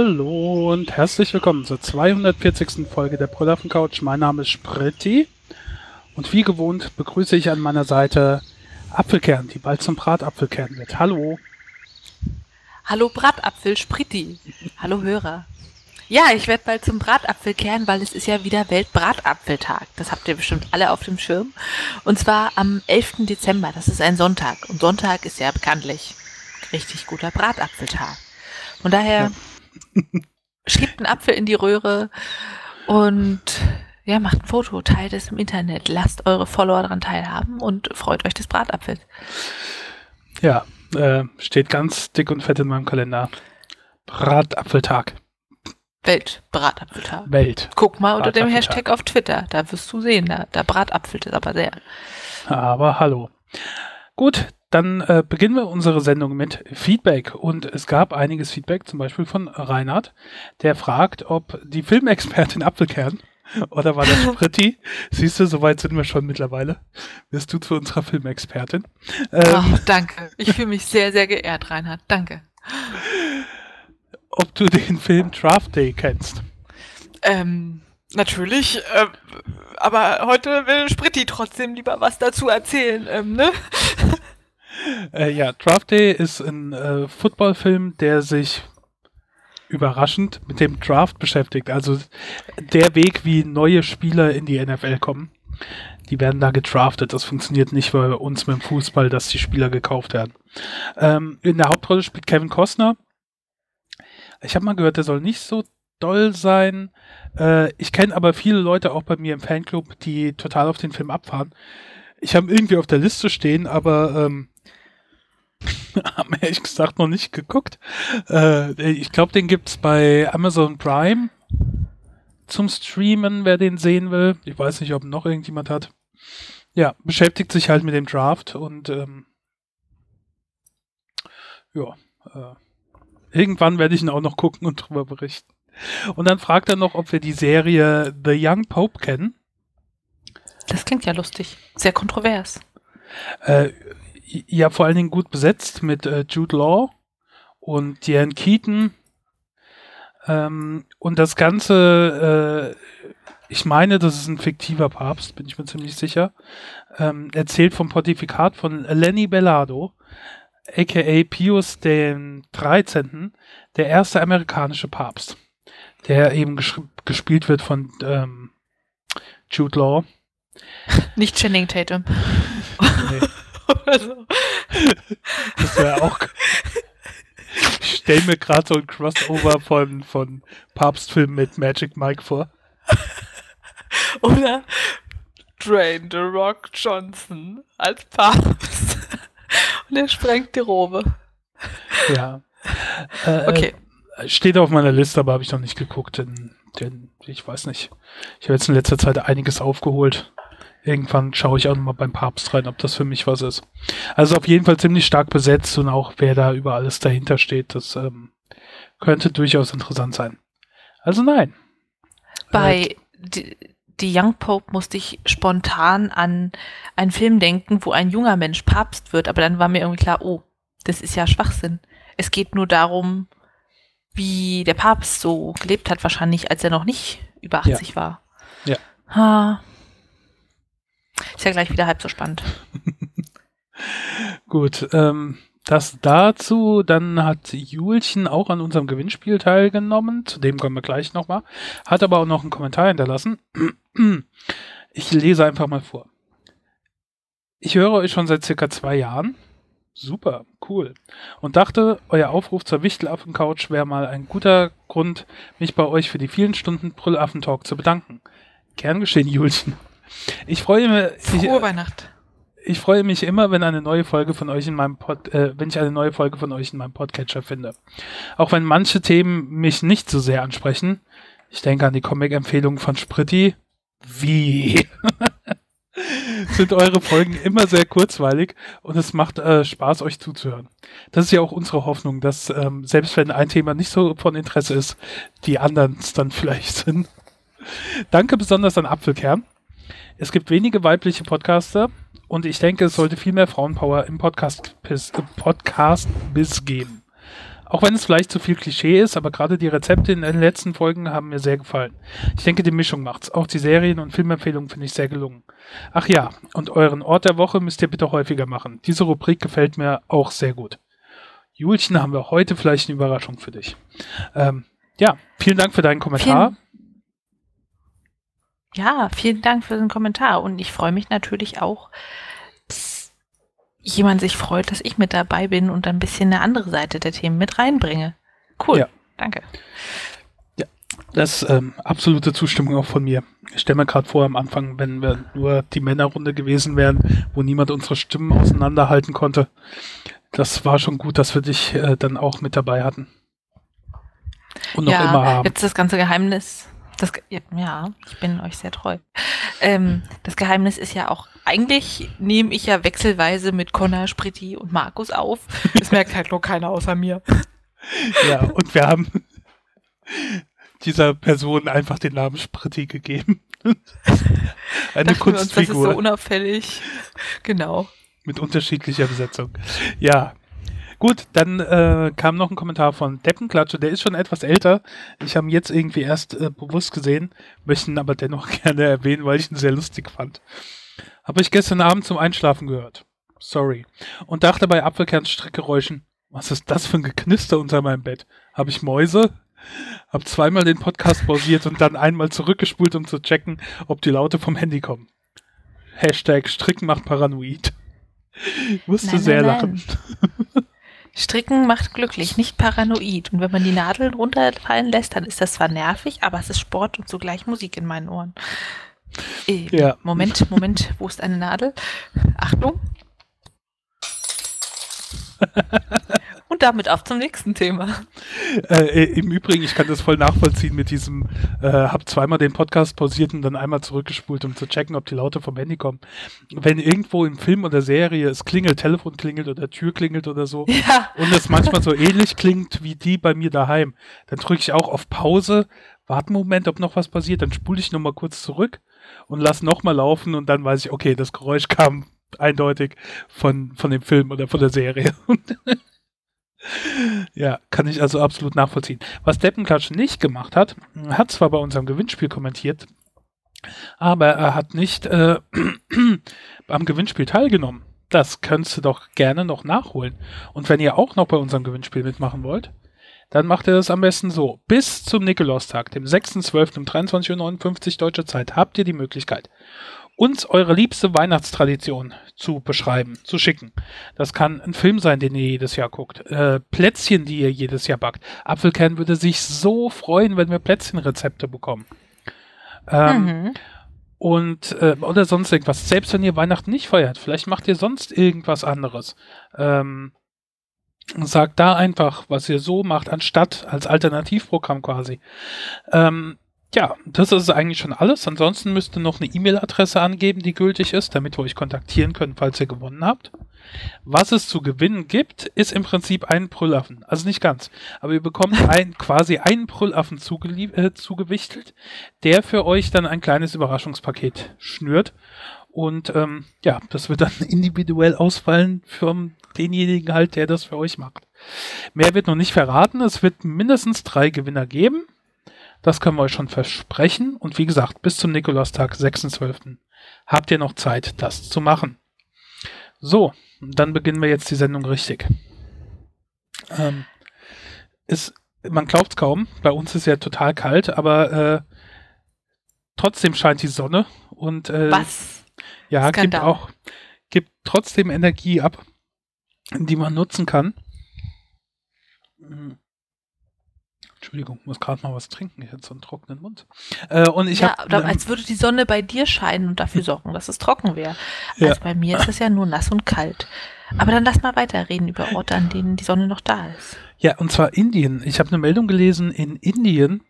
Hallo und herzlich willkommen zur 240. Folge der Brüllaffen Couch. Mein Name ist Spritti und wie gewohnt begrüße ich an meiner Seite Apfelkern, die bald zum Bratapfelkern wird. Hallo. Hallo Bratapfel Spritti. Hallo Hörer. Ja, ich werde bald zum Bratapfelkern, weil es ist ja wieder Weltbratapfeltag. Das habt ihr bestimmt alle auf dem Schirm. Und zwar am 11. Dezember. Das ist ein Sonntag. Und Sonntag ist ja bekanntlich richtig guter Bratapfeltag. Von daher ja. schiebt einen Apfel in die Röhre und ja, macht ein Foto, teilt es im Internet, lasst eure Follower daran teilhaben und freut euch des Bratapfels. Ja, äh, steht ganz dick und fett in meinem Kalender. Bratapfeltag. Weltbratapfeltag. Welt. Guck mal unter dem Hashtag auf Twitter, da wirst du sehen, da, da bratapfelt es aber sehr. Aber hallo. Gut, dann äh, beginnen wir unsere Sendung mit Feedback. Und es gab einiges Feedback, zum Beispiel von Reinhard, der fragt, ob die Filmexpertin Apfelkern oder war das Spritti? Siehst du, soweit sind wir schon mittlerweile. Wirst du zu unserer Filmexpertin. Ähm, Ach, danke. Ich fühle mich sehr, sehr geehrt, Reinhard. Danke ob du den Film Draft Day kennst. Ähm, natürlich. Äh, aber heute will Spritti trotzdem lieber was dazu erzählen, ähm, ne? Äh, ja, Draft Day ist ein äh, Footballfilm, der sich überraschend mit dem Draft beschäftigt. Also der Weg, wie neue Spieler in die NFL kommen. Die werden da gedraftet. Das funktioniert nicht bei uns mit dem Fußball, dass die Spieler gekauft werden. Ähm, in der Hauptrolle spielt Kevin Costner. Ich habe mal gehört, der soll nicht so doll sein. Äh, ich kenne aber viele Leute auch bei mir im Fanclub, die total auf den Film abfahren. Ich habe irgendwie auf der Liste stehen, aber ähm, haben ehrlich gesagt noch nicht geguckt. Äh, ich glaube, den gibt's bei Amazon Prime zum Streamen, wer den sehen will. Ich weiß nicht, ob noch irgendjemand hat. Ja, beschäftigt sich halt mit dem Draft und ähm, ja, äh, Irgendwann werde ich ihn auch noch gucken und drüber berichten. Und dann fragt er noch, ob wir die Serie The Young Pope kennen. Das klingt ja lustig. Sehr kontrovers. Äh, ja, vor allen Dingen gut besetzt mit äh, Jude Law und Diane Keaton. Ähm, und das Ganze, äh, ich meine, das ist ein fiktiver Papst, bin ich mir ziemlich sicher. Ähm, erzählt vom Pontifikat von Lenny Bellado, aka Pius den 13., der erste amerikanische Papst, der eben gespielt wird von ähm, Jude Law. Nicht Channing Tatum. Nee. So. Das wäre auch. Ich stelle mir gerade so ein Crossover von, von Papstfilm mit Magic Mike vor. Oder Drain The Rock Johnson als Papst. Und er sprengt die Robe. Ja. Äh, okay. Äh, steht auf meiner Liste, aber habe ich noch nicht geguckt, denn, denn ich weiß nicht. Ich habe jetzt in letzter Zeit einiges aufgeholt. Irgendwann schaue ich auch nochmal beim Papst rein, ob das für mich was ist. Also auf jeden Fall ziemlich stark besetzt und auch wer da über alles dahinter steht, das ähm, könnte durchaus interessant sein. Also nein. Bei äh, die Young Pope musste ich spontan an einen Film denken, wo ein junger Mensch Papst wird, aber dann war mir irgendwie klar, oh, das ist ja Schwachsinn. Es geht nur darum, wie der Papst so gelebt hat, wahrscheinlich, als er noch nicht über 80 ja. war. Ja. Ha. Ist ja gleich wieder halb so spannend. Gut, ähm, das dazu. Dann hat Julchen auch an unserem Gewinnspiel teilgenommen. Zu dem kommen wir gleich nochmal. Hat aber auch noch einen Kommentar hinterlassen. Ich lese einfach mal vor. Ich höre euch schon seit circa zwei Jahren. Super, cool. Und dachte, euer Aufruf zur Wichtelaffen-Couch wäre mal ein guter Grund, mich bei euch für die vielen Stunden Brüllaffen-Talk zu bedanken. Gern geschehen, Julchen. Ich freue mich. Frohe ich, Weihnacht ich freue mich immer, wenn eine neue Folge von euch in meinem Pod, äh, wenn ich eine neue Folge von euch in meinem Podcatcher finde. Auch wenn manche Themen mich nicht so sehr ansprechen. Ich denke an die Comic-Empfehlungen von Spritti. Wie? sind eure Folgen immer sehr kurzweilig und es macht äh, Spaß, euch zuzuhören. Das ist ja auch unsere Hoffnung, dass ähm, selbst wenn ein Thema nicht so von Interesse ist, die anderen es dann vielleicht sind. Danke besonders an Apfelkern. Es gibt wenige weibliche Podcaster Und ich denke, es sollte viel mehr Frauenpower im Podcast, Podcast bis geben. Auch wenn es vielleicht zu viel Klischee ist, aber gerade die Rezepte in den letzten Folgen haben mir sehr gefallen. Ich denke, die Mischung macht's. Auch die Serien- und Filmempfehlungen finde ich sehr gelungen. Ach ja, und euren Ort der Woche müsst ihr bitte häufiger machen. Diese Rubrik gefällt mir auch sehr gut. Julchen, haben wir heute vielleicht eine Überraschung für dich. Ähm, ja, vielen Dank für deinen Kommentar. Vielen, ja, vielen Dank für den Kommentar. Und ich freue mich natürlich auch, jemand sich freut, dass ich mit dabei bin und ein bisschen eine andere Seite der Themen mit reinbringe. Cool. Ja. Danke. Ja, das ist ähm, absolute Zustimmung auch von mir. Ich stelle mir gerade vor, am Anfang, wenn wir nur die Männerrunde gewesen wären, wo niemand unsere Stimmen auseinanderhalten konnte. Das war schon gut, dass wir dich äh, dann auch mit dabei hatten. Und noch ja, immer haben. Jetzt das ganze Geheimnis das, ja, ich bin euch sehr treu. Ähm, das Geheimnis ist ja auch, eigentlich nehme ich ja wechselweise mit Connor, Spritti und Markus auf. Das merkt halt nur keiner außer mir. Ja, und wir haben dieser Person einfach den Namen Spritti gegeben. Eine Dachten Kunstfigur. Uns, das ist so unauffällig. Genau. Mit unterschiedlicher Besetzung. Ja, Gut, dann äh, kam noch ein Kommentar von Deppenklatsche, der ist schon etwas älter. Ich habe ihn jetzt irgendwie erst äh, bewusst gesehen, möchten aber dennoch gerne erwähnen, weil ich ihn sehr lustig fand. Habe ich gestern Abend zum Einschlafen gehört. Sorry. Und dachte bei Apfelkernstrickgeräuschen, was ist das für ein Geknister unter meinem Bett? Habe ich Mäuse? Hab zweimal den Podcast pausiert und dann einmal zurückgespult, um zu checken, ob die Laute vom Handy kommen. Hashtag Stricken macht paranoid. Musste sehr nein, lachen. Stricken macht glücklich, nicht paranoid. Und wenn man die Nadeln runterfallen lässt, dann ist das zwar nervig, aber es ist Sport und zugleich Musik in meinen Ohren. Äh, ja. Moment, Moment, wo ist eine Nadel? Achtung. Und damit auf zum nächsten Thema. Äh, äh, Im Übrigen, ich kann das voll nachvollziehen mit diesem, äh, hab zweimal den Podcast pausiert und dann einmal zurückgespult, um zu checken, ob die Laute vom Handy kommen. Wenn irgendwo im Film oder Serie es klingelt, Telefon klingelt oder Tür klingelt oder so ja. und es manchmal so ähnlich klingt wie die bei mir daheim, dann drücke ich auch auf Pause, warte einen Moment, ob noch was passiert, dann spule ich nochmal kurz zurück und lass nochmal laufen und dann weiß ich, okay, das Geräusch kam eindeutig von, von dem Film oder von der Serie. ja, kann ich also absolut nachvollziehen. Was Deppenklatsch nicht gemacht hat, hat zwar bei unserem Gewinnspiel kommentiert, aber er hat nicht äh, am Gewinnspiel teilgenommen. Das könntest du doch gerne noch nachholen. Und wenn ihr auch noch bei unserem Gewinnspiel mitmachen wollt, dann macht ihr das am besten so. Bis zum Nikolaustag, dem 6.12. um 23.59 Uhr deutscher Zeit, habt ihr die Möglichkeit, uns eure liebste Weihnachtstradition zu beschreiben, zu schicken. Das kann ein Film sein, den ihr jedes Jahr guckt. Äh, Plätzchen, die ihr jedes Jahr backt. Apfelkern würde sich so freuen, wenn wir Plätzchenrezepte bekommen. Ähm, mhm. Und äh, oder sonst irgendwas. Selbst wenn ihr Weihnachten nicht feiert, vielleicht macht ihr sonst irgendwas anderes. Ähm, sagt da einfach, was ihr so macht, anstatt als Alternativprogramm quasi. Ähm, ja, das ist eigentlich schon alles. Ansonsten müsst ihr noch eine E-Mail-Adresse angeben, die gültig ist, damit wir euch kontaktieren können, falls ihr gewonnen habt. Was es zu gewinnen gibt, ist im Prinzip ein Brüllaffen. Also nicht ganz. Aber ihr bekommt ein, quasi einen Brüllaffen äh, zugewichtelt, der für euch dann ein kleines Überraschungspaket schnürt. Und ähm, ja, das wird dann individuell ausfallen für denjenigen halt, der das für euch macht. Mehr wird noch nicht verraten. Es wird mindestens drei Gewinner geben. Das können wir euch schon versprechen. Und wie gesagt, bis zum Nikolaustag, 6.12. habt ihr noch Zeit, das zu machen. So, dann beginnen wir jetzt die Sendung richtig. Ähm, ist, man glaubt es kaum, bei uns ist ja total kalt, aber äh, trotzdem scheint die Sonne und äh, Was? ja, gibt auch gibt trotzdem Energie ab, die man nutzen kann. Entschuldigung, muss gerade mal was trinken. Ich hatte so einen trockenen Mund. Äh, und ich ja, hab, ähm, als würde die Sonne bei dir scheinen und dafür sorgen, dass es trocken wäre. Ja. Also bei mir ist es ja nur nass und kalt. Aber dann lass mal weiterreden über Orte, an denen die Sonne noch da ist. Ja, und zwar Indien. Ich habe eine Meldung gelesen in Indien,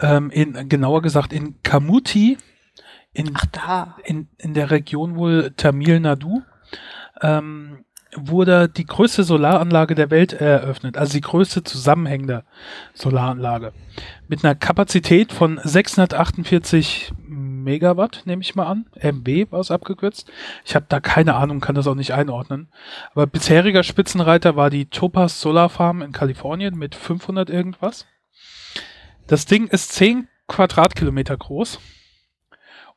ähm, in genauer gesagt in Kamuti, in, Ach, in, in der Region wohl Tamil Nadu. Ähm, wurde die größte Solaranlage der Welt eröffnet, also die größte zusammenhängende Solaranlage. Mit einer Kapazität von 648 Megawatt, nehme ich mal an. MW war es abgekürzt. Ich habe da keine Ahnung, kann das auch nicht einordnen. Aber bisheriger Spitzenreiter war die Topaz Solar Farm in Kalifornien mit 500 irgendwas. Das Ding ist 10 Quadratkilometer groß.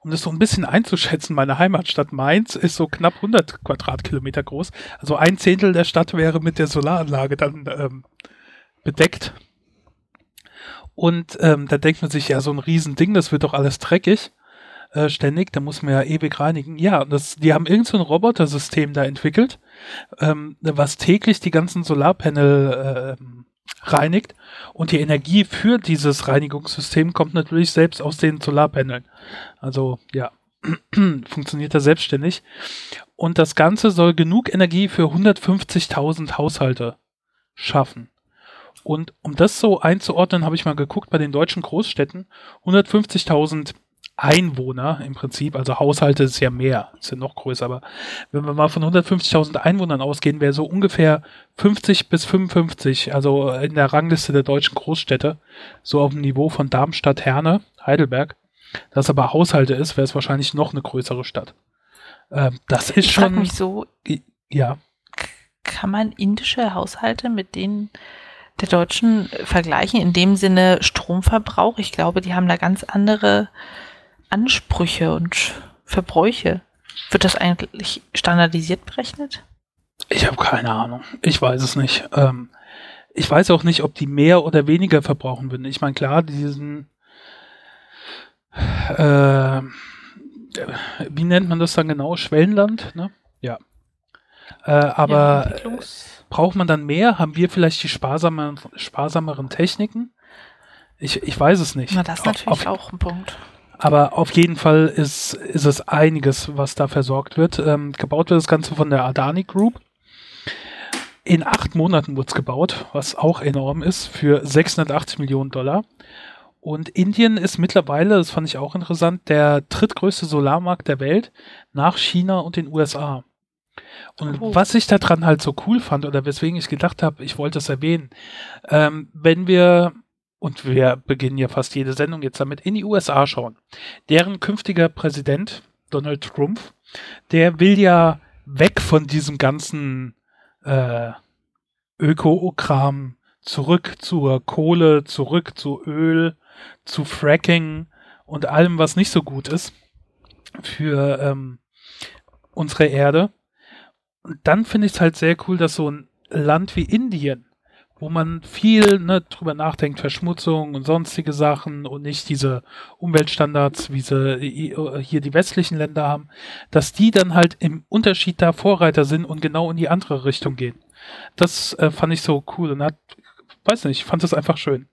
Um das so ein bisschen einzuschätzen, meine Heimatstadt Mainz ist so knapp 100 Quadratkilometer groß. Also ein Zehntel der Stadt wäre mit der Solaranlage dann ähm, bedeckt. Und ähm, da denkt man sich, ja, so ein Riesending, das wird doch alles dreckig äh, ständig, da muss man ja ewig reinigen. Ja, das, die haben irgend so ein Robotersystem da entwickelt, ähm, was täglich die ganzen Solarpanel äh, reinigt und die Energie für dieses Reinigungssystem kommt natürlich selbst aus den Solarpaneln. Also ja, funktioniert da selbstständig. Und das Ganze soll genug Energie für 150.000 Haushalte schaffen. Und um das so einzuordnen, habe ich mal geguckt bei den deutschen Großstädten. 150.000 Einwohner im Prinzip, also Haushalte ist ja mehr, ist ja noch größer, aber wenn wir mal von 150.000 Einwohnern ausgehen, wäre so ungefähr 50 bis 55, also in der Rangliste der deutschen Großstädte, so auf dem Niveau von Darmstadt, Herne, Heidelberg. Das aber Haushalte ist, wäre es wahrscheinlich noch eine größere Stadt. Ähm, das ist ich schon. mich so, ja. Kann man indische Haushalte mit denen der Deutschen vergleichen, in dem Sinne Stromverbrauch. Ich glaube, die haben da ganz andere Ansprüche und Verbräuche. Wird das eigentlich standardisiert berechnet? Ich habe keine Ahnung. Ich weiß es nicht. Ähm, ich weiß auch nicht, ob die mehr oder weniger verbrauchen würden. Ich meine, klar, diesen äh, wie nennt man das dann genau? Schwellenland, ne? Ja. Äh, aber ja, braucht man dann mehr? Haben wir vielleicht die sparsameren, sparsameren Techniken? Ich, ich weiß es nicht. Na, das ist natürlich auf, auch ein Punkt. Aber auf jeden Fall ist, ist es einiges, was da versorgt wird. Ähm, gebaut wird das Ganze von der Adani Group. In acht Monaten wurde es gebaut, was auch enorm ist, für 680 Millionen Dollar. Und Indien ist mittlerweile, das fand ich auch interessant, der drittgrößte Solarmarkt der Welt nach China und den USA. Und oh. was ich daran halt so cool fand oder weswegen ich gedacht habe, ich wollte es erwähnen, ähm, wenn wir, und wir beginnen ja fast jede Sendung jetzt damit, in die USA schauen, deren künftiger Präsident, Donald Trump, der will ja weg von diesem ganzen äh, Öko-Kram zurück zur Kohle, zurück zu Öl, zu Fracking und allem, was nicht so gut ist für ähm, unsere Erde. Und dann finde ich es halt sehr cool, dass so ein Land wie Indien, wo man viel ne, drüber nachdenkt, Verschmutzung und sonstige Sachen und nicht diese Umweltstandards, wie sie hier die westlichen Länder haben, dass die dann halt im Unterschied da Vorreiter sind und genau in die andere Richtung gehen. Das äh, fand ich so cool und hat, weiß nicht, ich fand das einfach schön.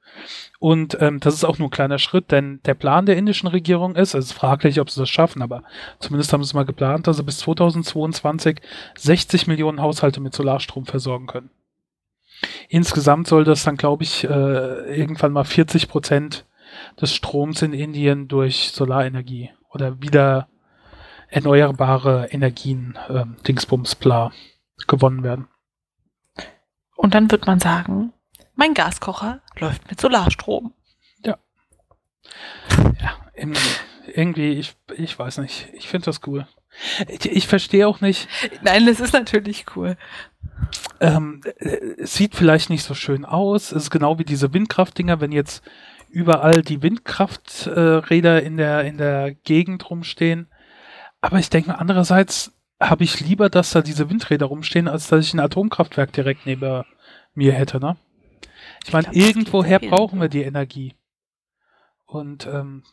Und ähm, das ist auch nur ein kleiner Schritt, denn der Plan der indischen Regierung ist, es ist fraglich, ob sie das schaffen, aber zumindest haben sie es mal geplant, dass sie bis 2022 60 Millionen Haushalte mit Solarstrom versorgen können. Insgesamt soll das dann, glaube ich, äh, irgendwann mal 40 Prozent des Stroms in Indien durch Solarenergie oder wieder erneuerbare Energien, äh, Dingsbums, bla, gewonnen werden. Und dann wird man sagen, mein Gaskocher läuft mit Solarstrom. Ja. Ja, irgendwie, ich, ich weiß nicht. Ich finde das cool. Ich, ich verstehe auch nicht. Nein, das ist natürlich cool. Ähm, es sieht vielleicht nicht so schön aus. Es ist genau wie diese Windkraftdinger, wenn jetzt überall die Windkrafträder äh, in der, in der Gegend rumstehen. Aber ich denke mal, andererseits habe ich lieber, dass da diese Windräder rumstehen, als dass ich ein Atomkraftwerk direkt neben mir hätte, ne? Ich meine, irgendwoher brauchen wir die Energie. Und ähm,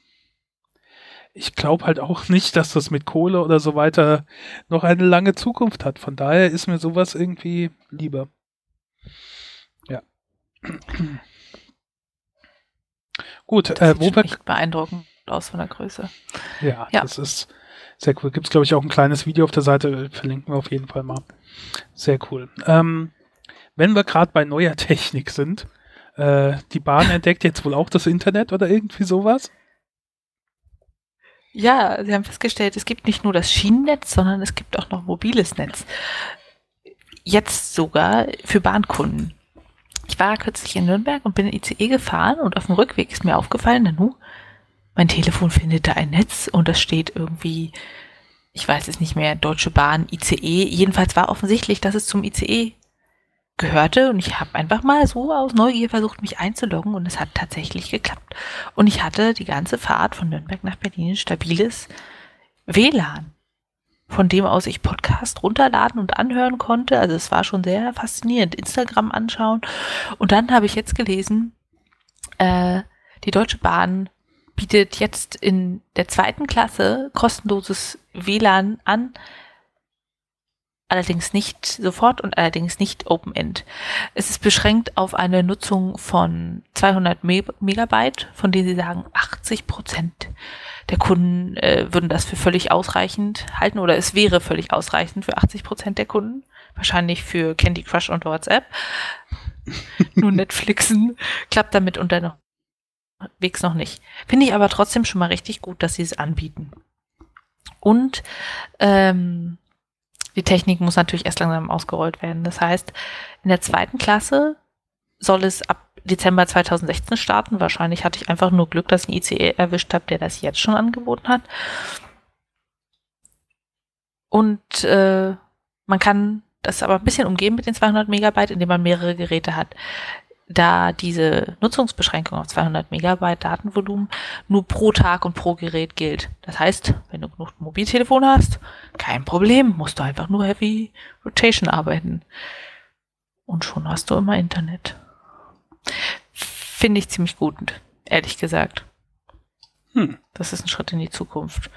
ich glaube halt auch nicht, dass das mit Kohle oder so weiter noch eine lange Zukunft hat. Von daher ist mir sowas irgendwie lieber. Ja. Gut, das äh, wir. Echt beeindruckend aus von der Größe. Ja, ja. das ist sehr cool. Gibt es, glaube ich, auch ein kleines Video auf der Seite, verlinken wir auf jeden Fall mal. Sehr cool. Ähm, wenn wir gerade bei neuer Technik sind, äh, die Bahn entdeckt jetzt wohl auch das Internet oder irgendwie sowas? Ja, sie haben festgestellt, es gibt nicht nur das Schienennetz, sondern es gibt auch noch mobiles Netz. Jetzt sogar für Bahnkunden. Ich war kürzlich in Nürnberg und bin in ICE gefahren und auf dem Rückweg ist mir aufgefallen, Nanu, mein Telefon findet da ein Netz und das steht irgendwie, ich weiß es nicht mehr, Deutsche Bahn, ICE. Jedenfalls war offensichtlich, dass es zum ICE gehörte und ich habe einfach mal so aus Neugier versucht, mich einzuloggen und es hat tatsächlich geklappt. Und ich hatte die ganze Fahrt von Nürnberg nach Berlin stabiles WLAN, von dem aus ich Podcast runterladen und anhören konnte. Also es war schon sehr faszinierend. Instagram anschauen. Und dann habe ich jetzt gelesen, äh, die Deutsche Bahn bietet jetzt in der zweiten Klasse kostenloses WLAN an allerdings nicht sofort und allerdings nicht Open-End. Es ist beschränkt auf eine Nutzung von 200 Megabyte, von denen sie sagen, 80 Prozent der Kunden äh, würden das für völlig ausreichend halten oder es wäre völlig ausreichend für 80 Prozent der Kunden. Wahrscheinlich für Candy Crush und WhatsApp. Nur Netflixen klappt damit unterwegs noch nicht. Finde ich aber trotzdem schon mal richtig gut, dass sie es anbieten. Und ähm, die Technik muss natürlich erst langsam ausgerollt werden. Das heißt, in der zweiten Klasse soll es ab Dezember 2016 starten. Wahrscheinlich hatte ich einfach nur Glück, dass ich einen ICE erwischt habe, der das jetzt schon angeboten hat. Und äh, man kann das aber ein bisschen umgehen mit den 200 Megabyte, indem man mehrere Geräte hat da diese Nutzungsbeschränkung auf 200 Megabyte Datenvolumen nur pro Tag und pro Gerät gilt. Das heißt, wenn du genug Mobiltelefon hast, kein Problem, musst du einfach nur Heavy Rotation arbeiten. Und schon hast du immer Internet. Finde ich ziemlich gut, ehrlich gesagt. Hm. Das ist ein Schritt in die Zukunft.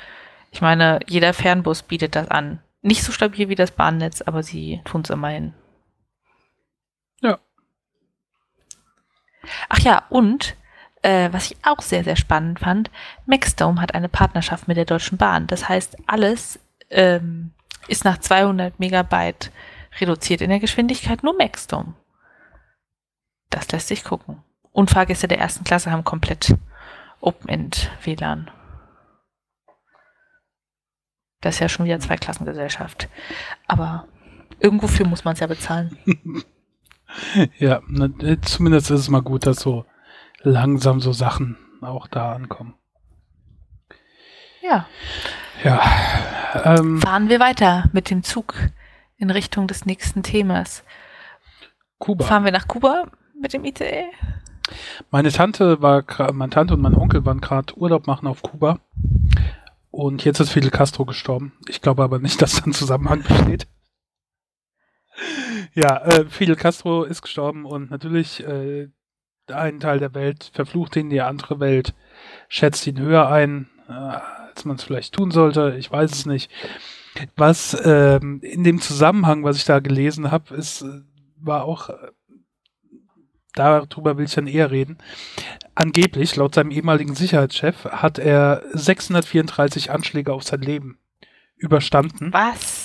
Ich meine, jeder Fernbus bietet das an. Nicht so stabil wie das Bahnnetz, aber sie tun es immerhin. Ja. Ach ja, und äh, was ich auch sehr, sehr spannend fand, Maxdome hat eine Partnerschaft mit der Deutschen Bahn. Das heißt, alles ähm, ist nach 200 Megabyte reduziert in der Geschwindigkeit, nur Maxdome. Das lässt sich gucken. Und Fahrgäste der ersten Klasse haben komplett Open-End WLAN. Das ist ja schon wieder Zweiklassengesellschaft. Aber irgendwofür muss man es ja bezahlen. Ja, zumindest ist es mal gut, dass so langsam so Sachen auch da ankommen. Ja. Ja. Ähm, Fahren wir weiter mit dem Zug in Richtung des nächsten Themas. Kuba. Fahren wir nach Kuba mit dem ICE? Meine Tante war, meine Tante und mein Onkel waren gerade Urlaub machen auf Kuba. Und jetzt ist Fidel Castro gestorben. Ich glaube aber nicht, dass da ein Zusammenhang besteht. Ja, äh, Fidel Castro ist gestorben und natürlich äh, ein Teil der Welt verflucht ihn, die andere Welt schätzt ihn höher ein, äh, als man es vielleicht tun sollte. Ich weiß es nicht. Was ähm, in dem Zusammenhang, was ich da gelesen habe, ist, äh, war auch, äh, darüber will ich dann eher reden. Angeblich, laut seinem ehemaligen Sicherheitschef, hat er 634 Anschläge auf sein Leben überstanden. Was?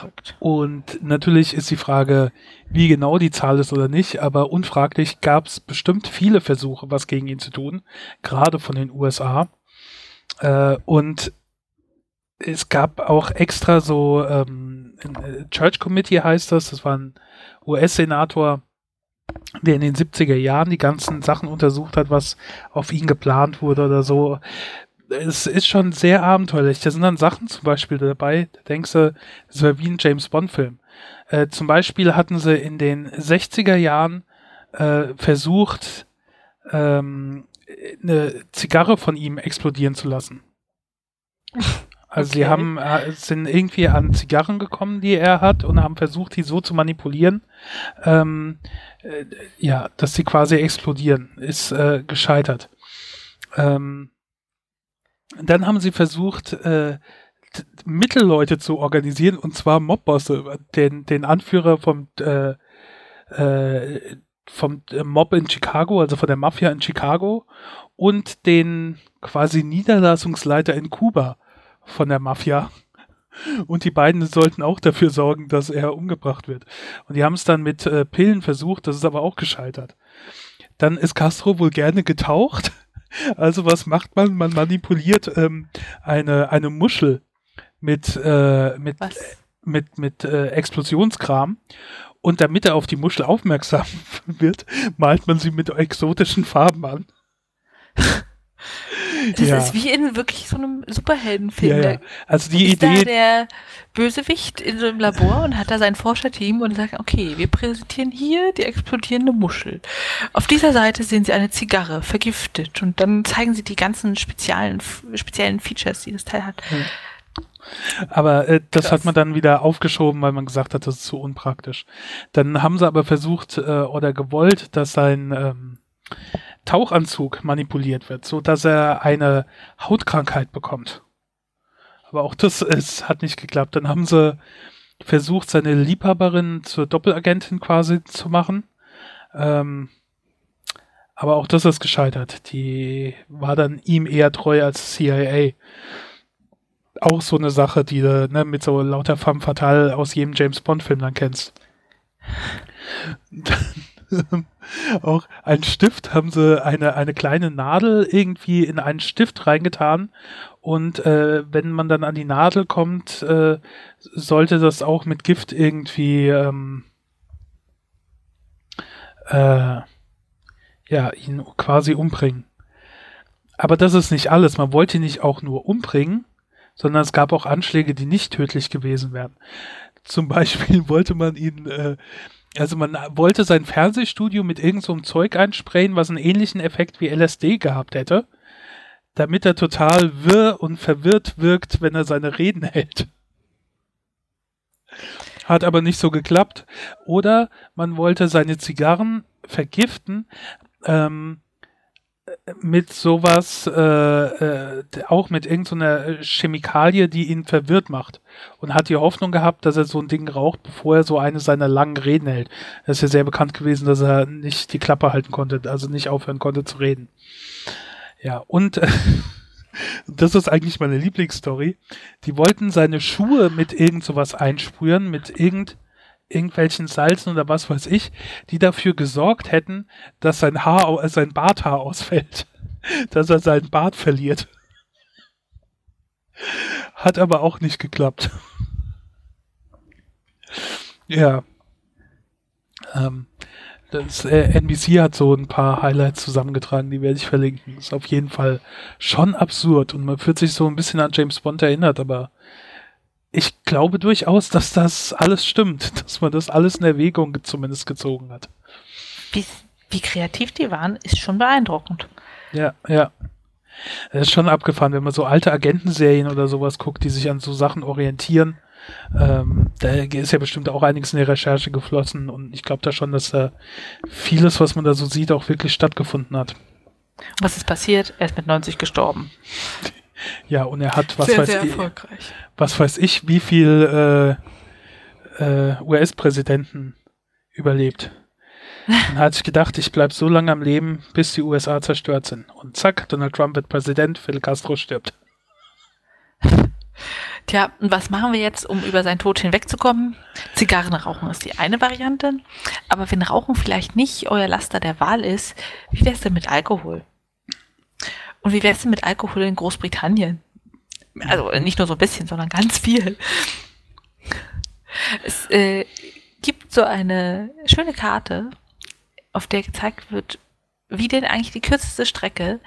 Verrückt. Und natürlich ist die Frage, wie genau die Zahl ist oder nicht, aber unfraglich gab es bestimmt viele Versuche, was gegen ihn zu tun, gerade von den USA. Äh, und es gab auch extra so ähm, äh, Church Committee heißt das, das war ein US-Senator, der in den 70er Jahren die ganzen Sachen untersucht hat, was auf ihn geplant wurde oder so es ist schon sehr abenteuerlich. Da sind dann Sachen zum Beispiel dabei, da denkst du, das wäre wie ein James Bond-Film. Äh, zum Beispiel hatten sie in den 60er Jahren äh, versucht, ähm, eine Zigarre von ihm explodieren zu lassen. Also okay. sie haben äh, sind irgendwie an Zigarren gekommen, die er hat, und haben versucht, die so zu manipulieren, ähm, äh, ja, dass sie quasi explodieren. Ist äh, gescheitert. Ähm, dann haben sie versucht, äh, Mittelleute zu organisieren, und zwar Mobbosse, den, den Anführer vom, äh, äh, vom Mob in Chicago, also von der Mafia in Chicago, und den quasi Niederlassungsleiter in Kuba von der Mafia. Und die beiden sollten auch dafür sorgen, dass er umgebracht wird. Und die haben es dann mit äh, Pillen versucht, das ist aber auch gescheitert. Dann ist Castro wohl gerne getaucht also was macht man? Man manipuliert ähm, eine, eine Muschel mit, äh, mit, mit, mit äh, Explosionskram. Und damit er auf die Muschel aufmerksam wird, malt man sie mit exotischen Farben an. Das Ja. ist wie in wirklich so einem Superheldenfilm. Ja, ja. Da Also die ist da Idee, der Bösewicht in so einem Labor und hat da sein Forscherteam und sagt, okay, wir präsentieren hier die explodierende Muschel. Auf dieser Seite sehen Sie eine Zigarre, vergiftet. Und dann zeigen sie die ganzen speziellen, speziellen Features, die das Teil hat. aber äh, das Krass. hat man dann wieder aufgeschoben, weil man gesagt hat, das ist zu unpraktisch. Dann haben sie aber versucht äh, oder gewollt, dass sein ähm, Tauchanzug manipuliert wird, so dass er eine Hautkrankheit bekommt. Aber auch das ist, hat nicht geklappt. Dann haben sie versucht, seine Liebhaberin zur Doppelagentin quasi zu machen. Ähm, aber auch das ist gescheitert. Die war dann ihm eher treu als CIA. Auch so eine Sache, die du ne, mit so lauter femme fatale aus jedem James Bond-Film dann kennst. Auch ein Stift haben sie eine, eine kleine Nadel irgendwie in einen Stift reingetan und äh, wenn man dann an die Nadel kommt, äh, sollte das auch mit Gift irgendwie ähm, äh, ja, ihn quasi umbringen. Aber das ist nicht alles. Man wollte ihn nicht auch nur umbringen, sondern es gab auch Anschläge, die nicht tödlich gewesen wären. Zum Beispiel wollte man ihn, äh, also man wollte sein Fernsehstudio mit irgendeinem so Zeug einsprayen, was einen ähnlichen Effekt wie LSD gehabt hätte, damit er total wirr und verwirrt wirkt, wenn er seine Reden hält. Hat aber nicht so geklappt. Oder man wollte seine Zigarren vergiften, ähm, mit sowas, äh, äh, auch mit irgendeiner Chemikalie, die ihn verwirrt macht. Und hat die Hoffnung gehabt, dass er so ein Ding raucht, bevor er so eine seiner langen Reden hält. Das ist ja sehr bekannt gewesen, dass er nicht die Klappe halten konnte, also nicht aufhören konnte zu reden. Ja, und äh, das ist eigentlich meine Lieblingsstory. Die wollten seine Schuhe mit irgend sowas einsprühen, mit irgend irgendwelchen Salzen oder was weiß ich, die dafür gesorgt hätten, dass sein Haar, äh, sein Barthaar ausfällt, dass er seinen Bart verliert. Hat aber auch nicht geklappt. Ja. Ähm, das äh, NBC hat so ein paar Highlights zusammengetragen, die werde ich verlinken. Ist auf jeden Fall schon absurd und man fühlt sich so ein bisschen an James Bond erinnert, aber ich glaube durchaus, dass das alles stimmt, dass man das alles in Erwägung zumindest gezogen hat. Wie, wie kreativ die waren, ist schon beeindruckend. Ja, ja. Das ist schon abgefahren, wenn man so alte Agentenserien oder sowas guckt, die sich an so Sachen orientieren. Ähm, da ist ja bestimmt auch einiges in der Recherche geflossen und ich glaube da schon, dass da vieles, was man da so sieht, auch wirklich stattgefunden hat. Und was ist passiert? Er ist mit 90 gestorben. Ja, und er hat, was sehr, weiß sehr ich, erfolgreich. was weiß ich, wie viel äh, äh, US-Präsidenten überlebt. Dann hat sich gedacht, ich bleib so lange am Leben, bis die USA zerstört sind. Und zack, Donald Trump wird Präsident, Fidel Castro stirbt. Tja, und was machen wir jetzt, um über seinen Tod hinwegzukommen? Zigarren rauchen ist die eine Variante. Aber wenn Rauchen vielleicht nicht euer Laster der Wahl ist, wie wär's denn mit Alkohol? Und wie wär's denn mit Alkohol in Großbritannien? Also nicht nur so ein bisschen, sondern ganz viel. Es äh, gibt so eine schöne Karte, auf der gezeigt wird, wie denn eigentlich die kürzeste Strecke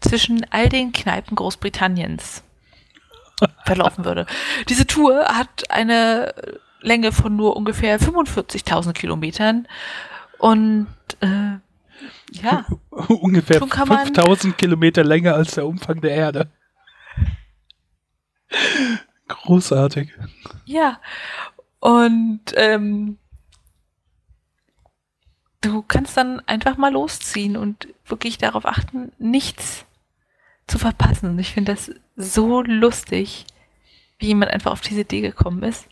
zwischen all den Kneipen Großbritanniens verlaufen würde. Diese Tour hat eine Länge von nur ungefähr 45.000 Kilometern und äh, ja, Ungefähr Schon kann man- 5000 Kilometer länger als der Umfang der Erde. Großartig. ja. Und ähm, du kannst dann einfach mal losziehen und wirklich darauf achten, nichts zu verpassen. Und ich finde das so lustig, wie jemand einfach auf diese Idee gekommen ist.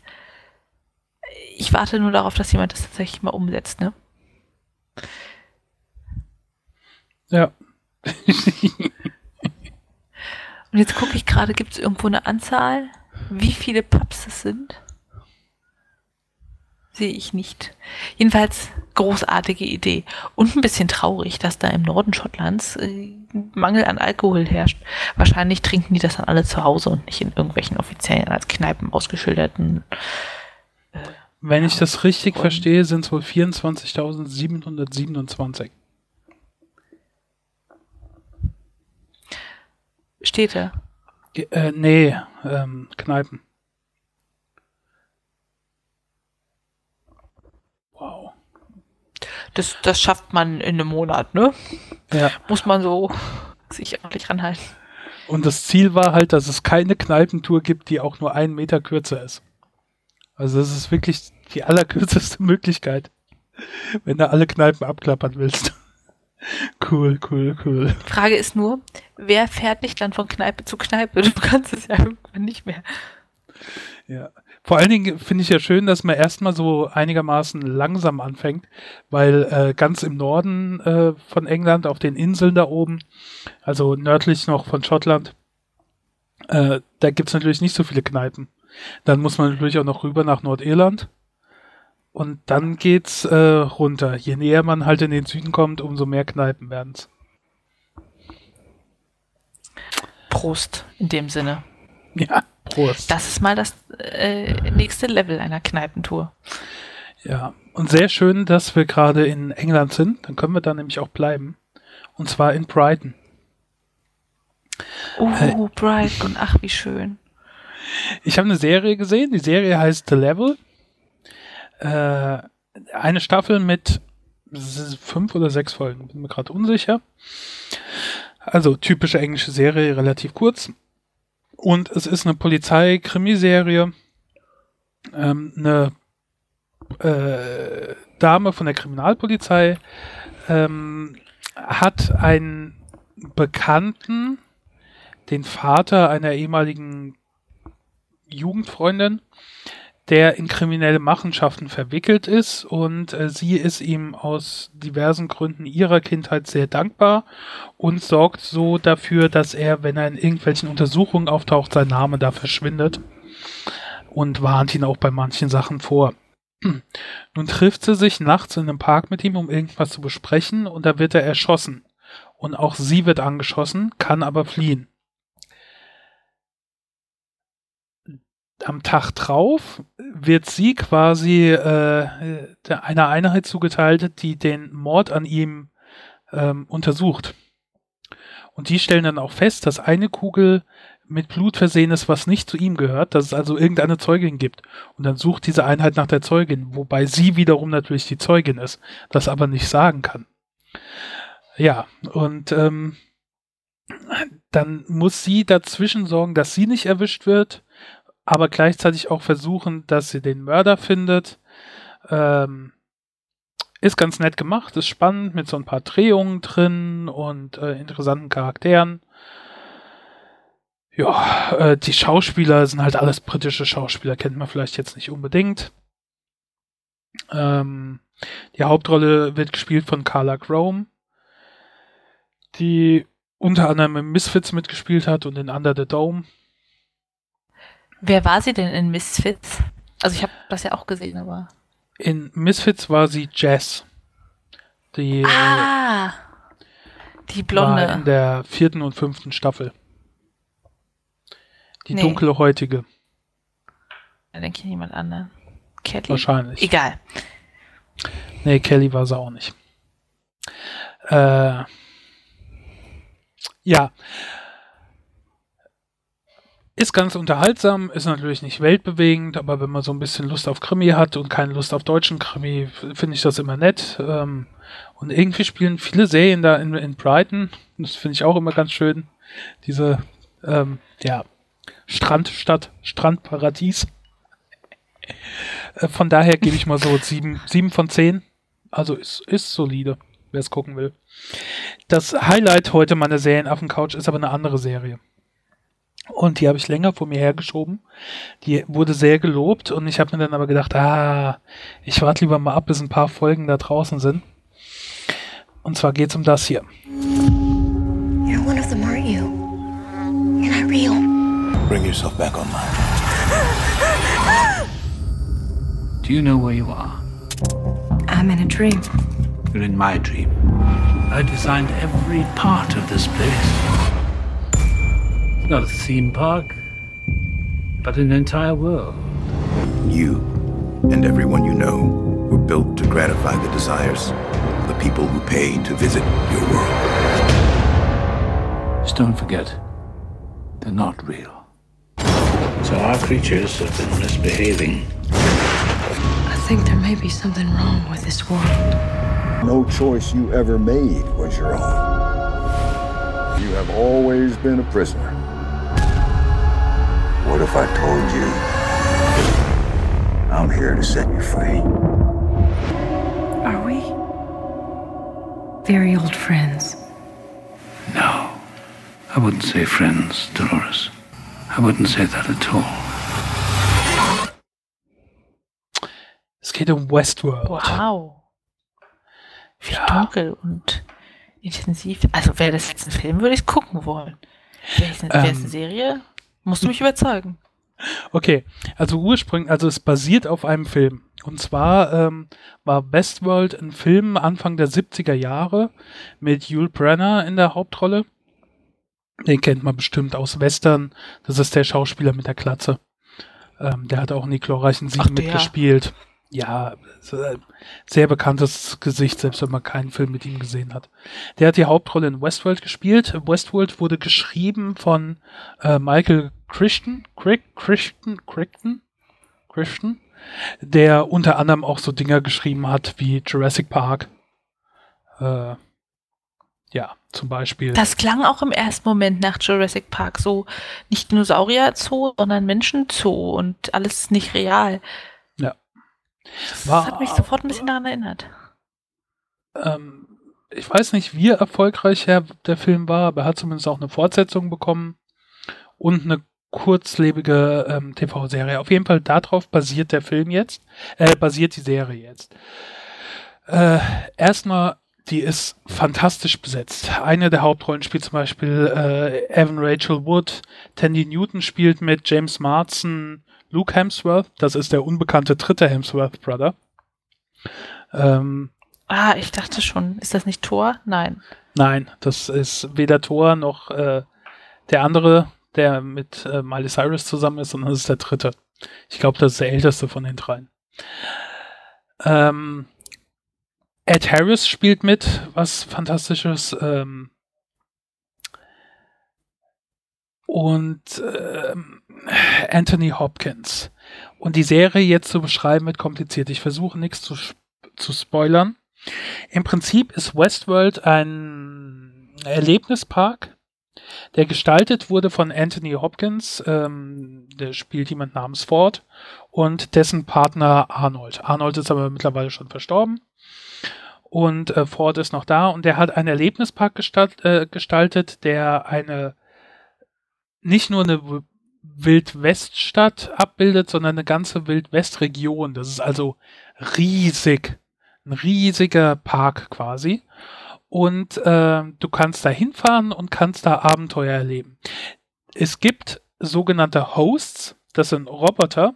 Ich warte nur darauf, dass jemand das tatsächlich mal umsetzt, ne? Ja. Und jetzt gucke ich gerade, gibt es irgendwo eine Anzahl, wie viele Pubs es sind? Sehe ich nicht. Jedenfalls großartige Idee. Und ein bisschen traurig, dass da im Norden Schottlands äh, Mangel an Alkohol herrscht. Wahrscheinlich trinken die das dann alle zu Hause und nicht in irgendwelchen offiziellen als Kneipen ausgeschilderten. Wenn ich das richtig verstehe, sind es wohl 24.727. Städte. Äh, nee, ähm, Kneipen. Wow. Das, das schafft man in einem Monat, ne? Ja. Muss man so sich ordentlich ranhalten. Und das Ziel war halt, dass es keine Kneipentour gibt, die auch nur einen Meter kürzer ist. Also das ist wirklich die allerkürzeste Möglichkeit, wenn du alle Kneipen abklappern willst. Cool, cool, cool. Frage ist nur, wer fährt dich dann von Kneipe zu Kneipe? Du kannst es ja irgendwann nicht mehr. Ja. Vor allen Dingen finde ich ja schön, dass man erstmal so einigermaßen langsam anfängt, weil äh, ganz im Norden äh, von England, auf den Inseln da oben, also nördlich noch von Schottland, äh, da gibt's natürlich nicht so viele Kneipen. Dann muss man natürlich auch noch rüber nach Nordirland. Und dann geht's äh, runter. Je näher man halt in den Süden kommt, umso mehr Kneipen werden's. Prost in dem Sinne. Ja, Prost. Das ist mal das äh, nächste Level einer Kneipentour. Ja, und sehr schön, dass wir gerade in England sind. Dann können wir da nämlich auch bleiben. Und zwar in Brighton. Oh, Äh. Brighton, ach wie schön. Ich habe eine Serie gesehen. Die Serie heißt The Level. Äh, eine Staffel mit fünf oder sechs Folgen. Bin mir gerade unsicher. Also typische englische Serie, relativ kurz. Und es ist eine Polizei-Krimiserie. Ähm, eine äh, Dame von der Kriminalpolizei ähm, hat einen Bekannten, den Vater einer ehemaligen Jugendfreundin, der in kriminelle Machenschaften verwickelt ist und äh, sie ist ihm aus diversen Gründen ihrer Kindheit sehr dankbar und sorgt so dafür, dass er, wenn er in irgendwelchen Untersuchungen auftaucht, sein Name da verschwindet und warnt ihn auch bei manchen Sachen vor. Nun trifft sie sich nachts in einem Park mit ihm, um irgendwas zu besprechen und da wird er erschossen. Und auch sie wird angeschossen, kann aber fliehen. Am Tag drauf wird sie quasi äh, der, einer Einheit zugeteilt, die den Mord an ihm ähm, untersucht. Und die stellen dann auch fest, dass eine Kugel mit Blut versehen ist, was nicht zu ihm gehört, dass es also irgendeine Zeugin gibt. Und dann sucht diese Einheit nach der Zeugin, wobei sie wiederum natürlich die Zeugin ist, das aber nicht sagen kann. Ja, und ähm, dann muss sie dazwischen sorgen, dass sie nicht erwischt wird aber gleichzeitig auch versuchen, dass sie den Mörder findet. Ähm, ist ganz nett gemacht, ist spannend mit so ein paar Drehungen drin und äh, interessanten Charakteren. Ja, äh, die Schauspieler sind halt alles britische Schauspieler, kennt man vielleicht jetzt nicht unbedingt. Ähm, die Hauptrolle wird gespielt von Carla Crome, die unter anderem im Misfits mitgespielt hat und in Under the Dome. Wer war sie denn in Misfits? Also ich habe das ja auch gesehen, aber. In Misfits war sie Jazz. Die Ah! Die war in Blonde. der vierten und fünften Staffel. Die Nee. dunkelhäutige, Da denke ich an jemand anderen. Kelly? wahrscheinlich. Egal. Nee, Kelly war sie auch nicht. Äh, ja. Ist ganz unterhaltsam, ist natürlich nicht weltbewegend, aber wenn man so ein bisschen Lust auf Krimi hat und keine Lust auf deutschen Krimi, finde ich das immer nett. Ähm, und irgendwie spielen viele Serien da in, in Brighton. Das finde ich auch immer ganz schön. Diese, ähm, ja, Strandstadt, Strandparadies. Äh, Von daher gebe ich mal so sieben, sieben von zehn. Also ist, ist solide, wer es gucken will. Das Highlight heute meiner Serienaffen-Couch ist aber eine andere Serie. Und die habe ich länger vor mir hergeschoben. Die wurde sehr gelobt und ich habe mir dann aber gedacht, ah, ich warte lieber mal ab, bis ein paar Folgen da draußen sind. Und zwar geht's um das hier. You're one of them, aren't you? You're not real. Bring yourself back online. Do you know where you are? I'm in a dream. You're in my dream. I designed every part of this place. It's not a theme park, but an entire world. You and everyone you know were built to gratify the desires of the people who pay to visit your world. Just don't forget, They're not real. So our creatures have been misbehaving. I think there may be something wrong with this world. No choice you ever made was your own. You have always been a prisoner. What if I told you I'm here to set you free? Are we? Very old friends. No. I wouldn't say friends, Dolores. I wouldn't say that at all. Es geht um Westworld. Wow. Wie Ja. dunkel und intensiv. Also wäre das jetzt ein Film, würde ich gucken wollen. Wäre es eine, wäre es eine Ähm. Serie, musst du mich überzeugen. Okay, also ursprünglich, also es basiert auf einem Film. Und zwar ähm, war Westworld ein Film Anfang der 70er Jahre mit Yul Brenner in der Hauptrolle. Den kennt man bestimmt aus Western. Das ist der Schauspieler mit der Klatze. Ähm, der hat auch in die glorreichen Sieben mitgespielt. Ja, ist, sehr bekanntes Gesicht, selbst wenn man keinen Film mit ihm gesehen hat. Der hat die Hauptrolle in Westworld gespielt. Westworld wurde geschrieben von äh, Michael Crichton, Crick, Crichton, Crichton, Crichton, der unter anderem auch so Dinger geschrieben hat wie Jurassic Park. Äh, ja, zum Beispiel. Das klang auch im ersten Moment nach Jurassic Park so nicht Dinosaurier-Zoo, sondern Menschen-Zoo und alles nicht real. Das War- hat mich sofort ein bisschen daran erinnert. ähm, ich weiß nicht, wie erfolgreich der, Film war, aber er hat zumindest auch eine Fortsetzung bekommen und eine kurzlebige ähm, TV-Serie. Auf jeden Fall darauf basiert der Film jetzt, äh, basiert die Serie jetzt. Äh, erstmal, die ist fantastisch besetzt. Eine der Hauptrollen spielt zum Beispiel äh, Evan Rachel Wood, Tandy Newton spielt mit James Marsden, Luke Hemsworth, das ist der unbekannte dritte Hemsworth-Brother. Ähm, Ah, ich dachte schon, ist das nicht Thor? Nein. Nein, das ist weder Thor noch äh, der andere, der mit äh, Miley Cyrus zusammen ist, sondern das ist der dritte. Ich glaube, das ist der älteste von den dreien. Ähm, Ed Harris spielt mit, was fantastisches. Ähm, und ähm, Anthony Hopkins. Und die Serie jetzt zu beschreiben wird kompliziert. Ich versuche nichts zu, zu spoilern. Im Prinzip ist Westworld ein Erlebnispark, der gestaltet wurde von Anthony Hopkins, ähm, der spielt jemand namens Ford und dessen Partner Arnold. Arnold ist aber mittlerweile schon verstorben und äh, Ford ist noch da und der hat einen Erlebnispark gestalt, äh, gestaltet, der eine nicht nur eine Wildweststadt abbildet, sondern eine ganze Wildwestregion. Das ist also riesig ein riesiger Park quasi. Und äh, du kannst da hinfahren und kannst da Abenteuer erleben. Es gibt sogenannte Hosts, das sind Roboter,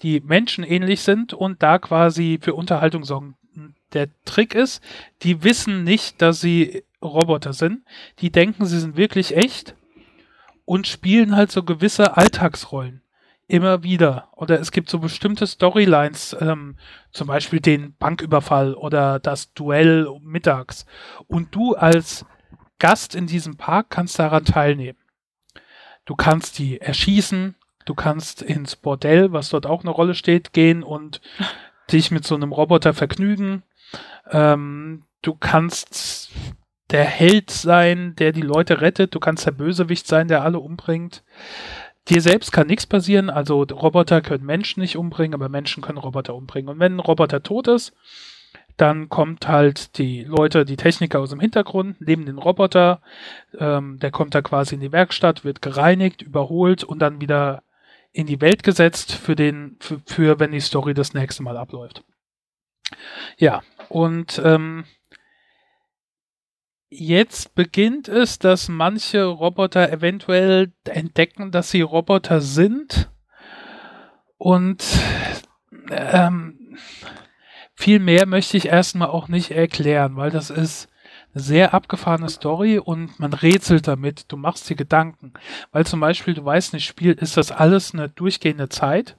die menschenähnlich sind und da quasi für Unterhaltung sorgen. Der Trick ist, die wissen nicht, dass sie Roboter sind. Die denken, sie sind wirklich echt und spielen halt so gewisse Alltagsrollen. Immer wieder. Oder es gibt so bestimmte Storylines, ähm, zum Beispiel den Banküberfall oder das Duell mittags. Und du als Gast in diesem Park kannst daran teilnehmen. Du kannst die erschießen, du kannst ins Bordell, was dort auch eine Rolle steht, gehen und dich mit so einem Roboter vergnügen. Ähm, du kannst der Held sein, der die Leute rettet. Du kannst der Bösewicht sein, der alle umbringt. Dir selbst kann nichts passieren, also Roboter können Menschen nicht umbringen, aber Menschen können Roboter umbringen. Und wenn ein Roboter tot ist, dann kommt halt die Leute, die Techniker aus dem Hintergrund, neben den Roboter, ähm, der kommt da quasi in die Werkstatt, wird gereinigt, überholt und dann wieder in die Welt gesetzt für den, für, für wenn die Story das nächste Mal abläuft. Ja, und ähm, Jetzt beginnt es, dass manche Roboter eventuell entdecken, dass sie Roboter sind. Und ähm, viel mehr möchte ich erstmal auch nicht erklären, weil das ist eine sehr abgefahrene Story und man rätselt damit. Du machst dir Gedanken. Weil zum Beispiel, du weißt nicht, Spiel, ist das alles eine durchgehende Zeit?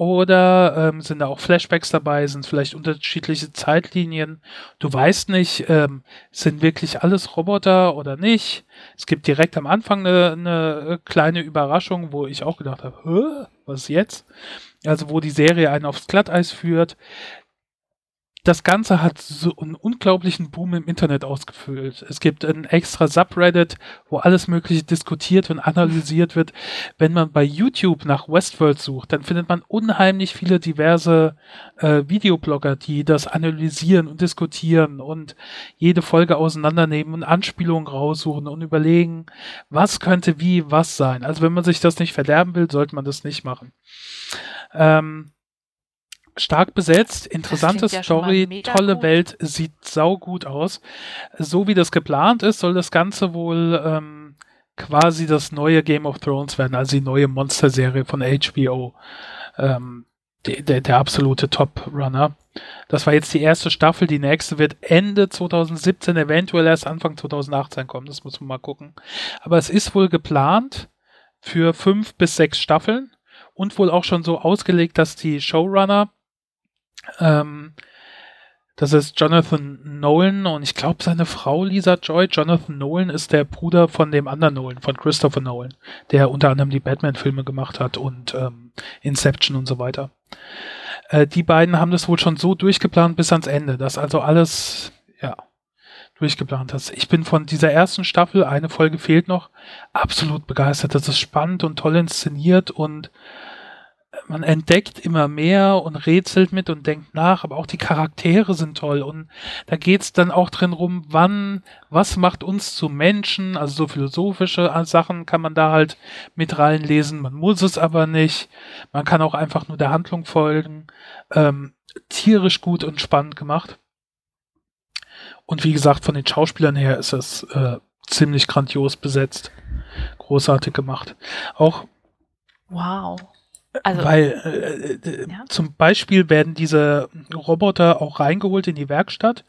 Oder ähm, sind da auch Flashbacks dabei, sind vielleicht unterschiedliche Zeitlinien. Du weißt nicht, ähm, sind wirklich alles Roboter oder nicht. Es gibt direkt am Anfang eine, eine kleine Überraschung, wo ich auch gedacht habe, was jetzt? Also wo die Serie einen aufs Glatteis führt das Ganze hat so einen unglaublichen Boom im Internet ausgefüllt. Es gibt ein extra Subreddit, wo alles Mögliche diskutiert und analysiert wird. Wenn man bei YouTube nach Westworld sucht, dann findet man unheimlich viele diverse äh, Videoblogger, die das analysieren und diskutieren und jede Folge auseinandernehmen und Anspielungen raussuchen und überlegen, was könnte wie was sein. Also wenn man sich das nicht verderben will, sollte man das nicht machen. Ähm, stark besetzt, interessante ja Story, tolle gut. Welt, sieht saugut aus. So wie das geplant ist, soll das Ganze wohl ähm, quasi das neue Game of Thrones werden, also die neue Monster-Serie von HBO. Ähm, der, der, der absolute Top-Runner. Das war jetzt die erste Staffel, die nächste wird Ende 2017, eventuell erst Anfang 2018 kommen, das muss man mal gucken. Aber es ist wohl geplant für fünf bis sechs Staffeln und wohl auch schon so ausgelegt, dass die Showrunner ähm, das ist Jonathan Nolan und ich glaube seine Frau Lisa Joy. Jonathan Nolan ist der Bruder von dem anderen Nolan, von Christopher Nolan, der unter anderem die Batman-Filme gemacht hat und ähm, Inception und so weiter. Äh, die beiden haben das wohl schon so durchgeplant bis ans Ende, dass also alles, ja, durchgeplant ist. Ich bin von dieser ersten Staffel, eine Folge fehlt noch, absolut begeistert. Das ist spannend und toll inszeniert und man entdeckt immer mehr und rätselt mit und denkt nach, aber auch die Charaktere sind toll und da geht's dann auch drin rum, wann, was macht uns zu Menschen, also so philosophische Sachen kann man da halt mit reinlesen, man muss es aber nicht, man kann auch einfach nur der Handlung folgen, ähm, tierisch gut und spannend gemacht. Und wie gesagt, von den Schauspielern her ist es äh, ziemlich grandios besetzt, großartig gemacht. Auch Wow. Also, Weil äh, äh, ja. zum Beispiel werden diese Roboter auch reingeholt in die Werkstatt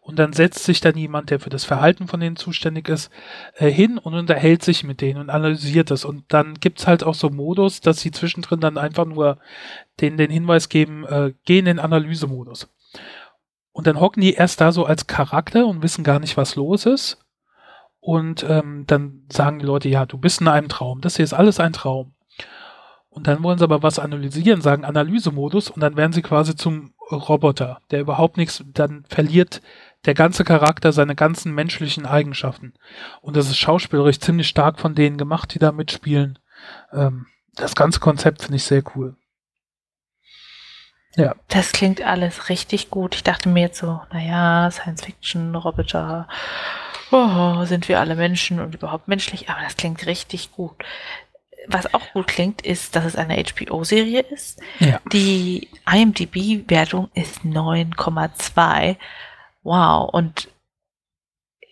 und dann setzt sich dann jemand, der für das Verhalten von denen zuständig ist, äh, hin und unterhält sich mit denen und analysiert das. Und dann gibt's halt auch so Modus, dass sie zwischendrin dann einfach nur den, den Hinweis geben, äh, geh in den Analysemodus. Und dann hocken die erst da so als Charakter und wissen gar nicht, was los ist. Und ähm, dann sagen die Leute, ja, du bist in einem Traum. Das hier ist alles ein Traum. Und dann wollen sie aber was analysieren, sagen Analysemodus und dann werden sie quasi zum Roboter, der überhaupt nichts, dann verliert der ganze Charakter seine ganzen menschlichen Eigenschaften. Und das ist schauspielerisch ziemlich stark von denen gemacht, die da mitspielen. Ähm, das ganze Konzept finde ich sehr cool. Ja. Das klingt alles richtig gut. Ich dachte mir jetzt so, naja, Science Fiction, Roboter, oh, sind wir alle Menschen und überhaupt menschlich, aber das klingt richtig gut was auch gut klingt, ist, dass es eine HBO-Serie ist. Ja. Die IMDb-Wertung ist 9,2. Wow. Und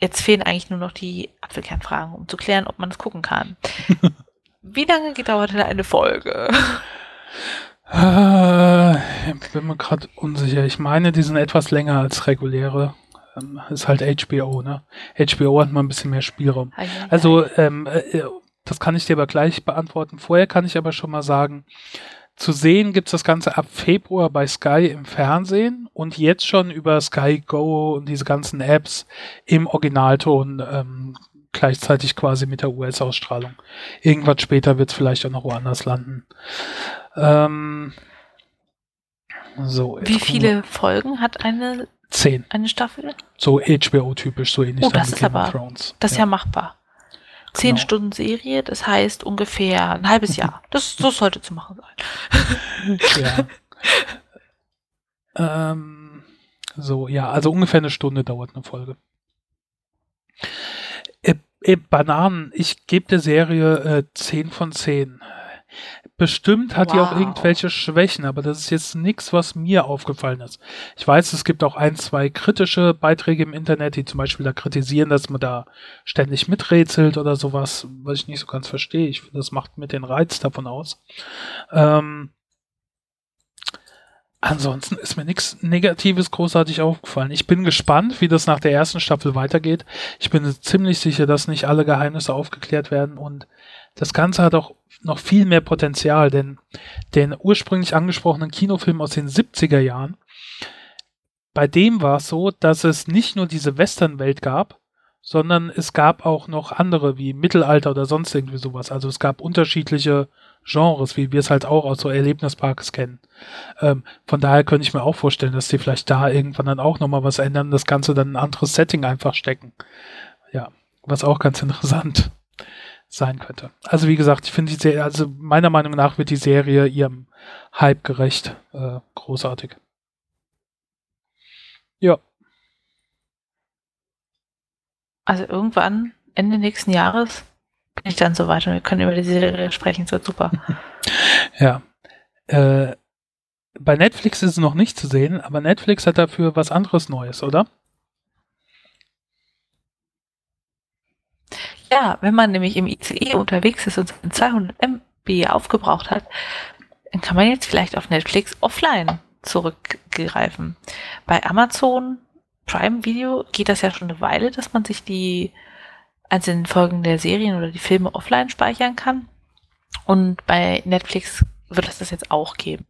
jetzt fehlen eigentlich nur noch die Apfelkernfragen, um zu klären, ob man es gucken kann. Wie lange gedauert denn eine Folge? Äh, ich bin mir gerade unsicher. Ich meine, die sind etwas länger als reguläre. Ähm, ist halt HBO, ne? HBO hat mal ein bisschen mehr Spielraum. Also, ähm, äh, das kann ich dir aber gleich beantworten. Vorher kann ich aber schon mal sagen, zu sehen gibt es das Ganze ab Februar bei Sky im Fernsehen und jetzt schon über Sky Go und diese ganzen Apps im Originalton ähm, gleichzeitig quasi mit der US-Ausstrahlung. Irgendwas später wird es vielleicht auch noch woanders landen. Ähm, so, Wie viele Folgen hat eine, Zehn. eine Staffel? So HBO-typisch, so ähnlich oh, das ist aber, Das ist ja. ja machbar. Zehn genau. Stunden Serie, das heißt ungefähr ein halbes Jahr. Das, das sollte zu machen sein. ja. ähm, so, ja, also ungefähr eine Stunde dauert eine Folge. Äh, äh, Bananen, ich gebe der Serie äh, 10 von 10. Bestimmt hat wow. die auch irgendwelche Schwächen, aber das ist jetzt nichts, was mir aufgefallen ist. Ich weiß, es gibt auch ein, zwei kritische Beiträge im Internet, die zum Beispiel da kritisieren, dass man da ständig miträtselt oder sowas, was ich nicht so ganz verstehe. Ich finde, das macht mit den Reiz davon aus. Ähm, Ansonsten ist mir nichts Negatives großartig aufgefallen. Ich bin gespannt, wie das nach der ersten Staffel weitergeht. Ich bin ziemlich sicher, dass nicht alle Geheimnisse aufgeklärt werden und das Ganze hat auch noch viel mehr Potenzial, denn den ursprünglich angesprochenen Kinofilm aus den 70er Jahren, bei dem war es so, dass es nicht nur diese Westernwelt gab, sondern es gab auch noch andere wie Mittelalter oder sonst irgendwie sowas. Also es gab unterschiedliche Genres, wie wir es halt auch aus so Erlebnisparks kennen. Ähm, von daher könnte ich mir auch vorstellen, dass die vielleicht da irgendwann dann auch nochmal was ändern, das Ganze dann ein anderes Setting einfach stecken. Ja, was auch ganz interessant sein könnte. Also wie gesagt, ich finde die Serie, also meiner Meinung nach wird die Serie ihrem Hype gerecht. Äh, großartig. Ja. Also irgendwann, Ende nächsten Jahres, bin ich dann so weit und wir können über die Serie sprechen. Das wird super. ja. Äh, bei Netflix ist es noch nicht zu sehen, aber Netflix hat dafür was anderes Neues, oder? Ja, wenn man nämlich im ICE unterwegs ist und 200 MB aufgebraucht hat, dann kann man jetzt vielleicht auf Netflix offline zurückgreifen. Bei Amazon Prime Video geht das ja schon eine Weile, dass man sich die einzelnen Folgen der Serien oder die Filme offline speichern kann. Und bei Netflix wird es das jetzt auch geben.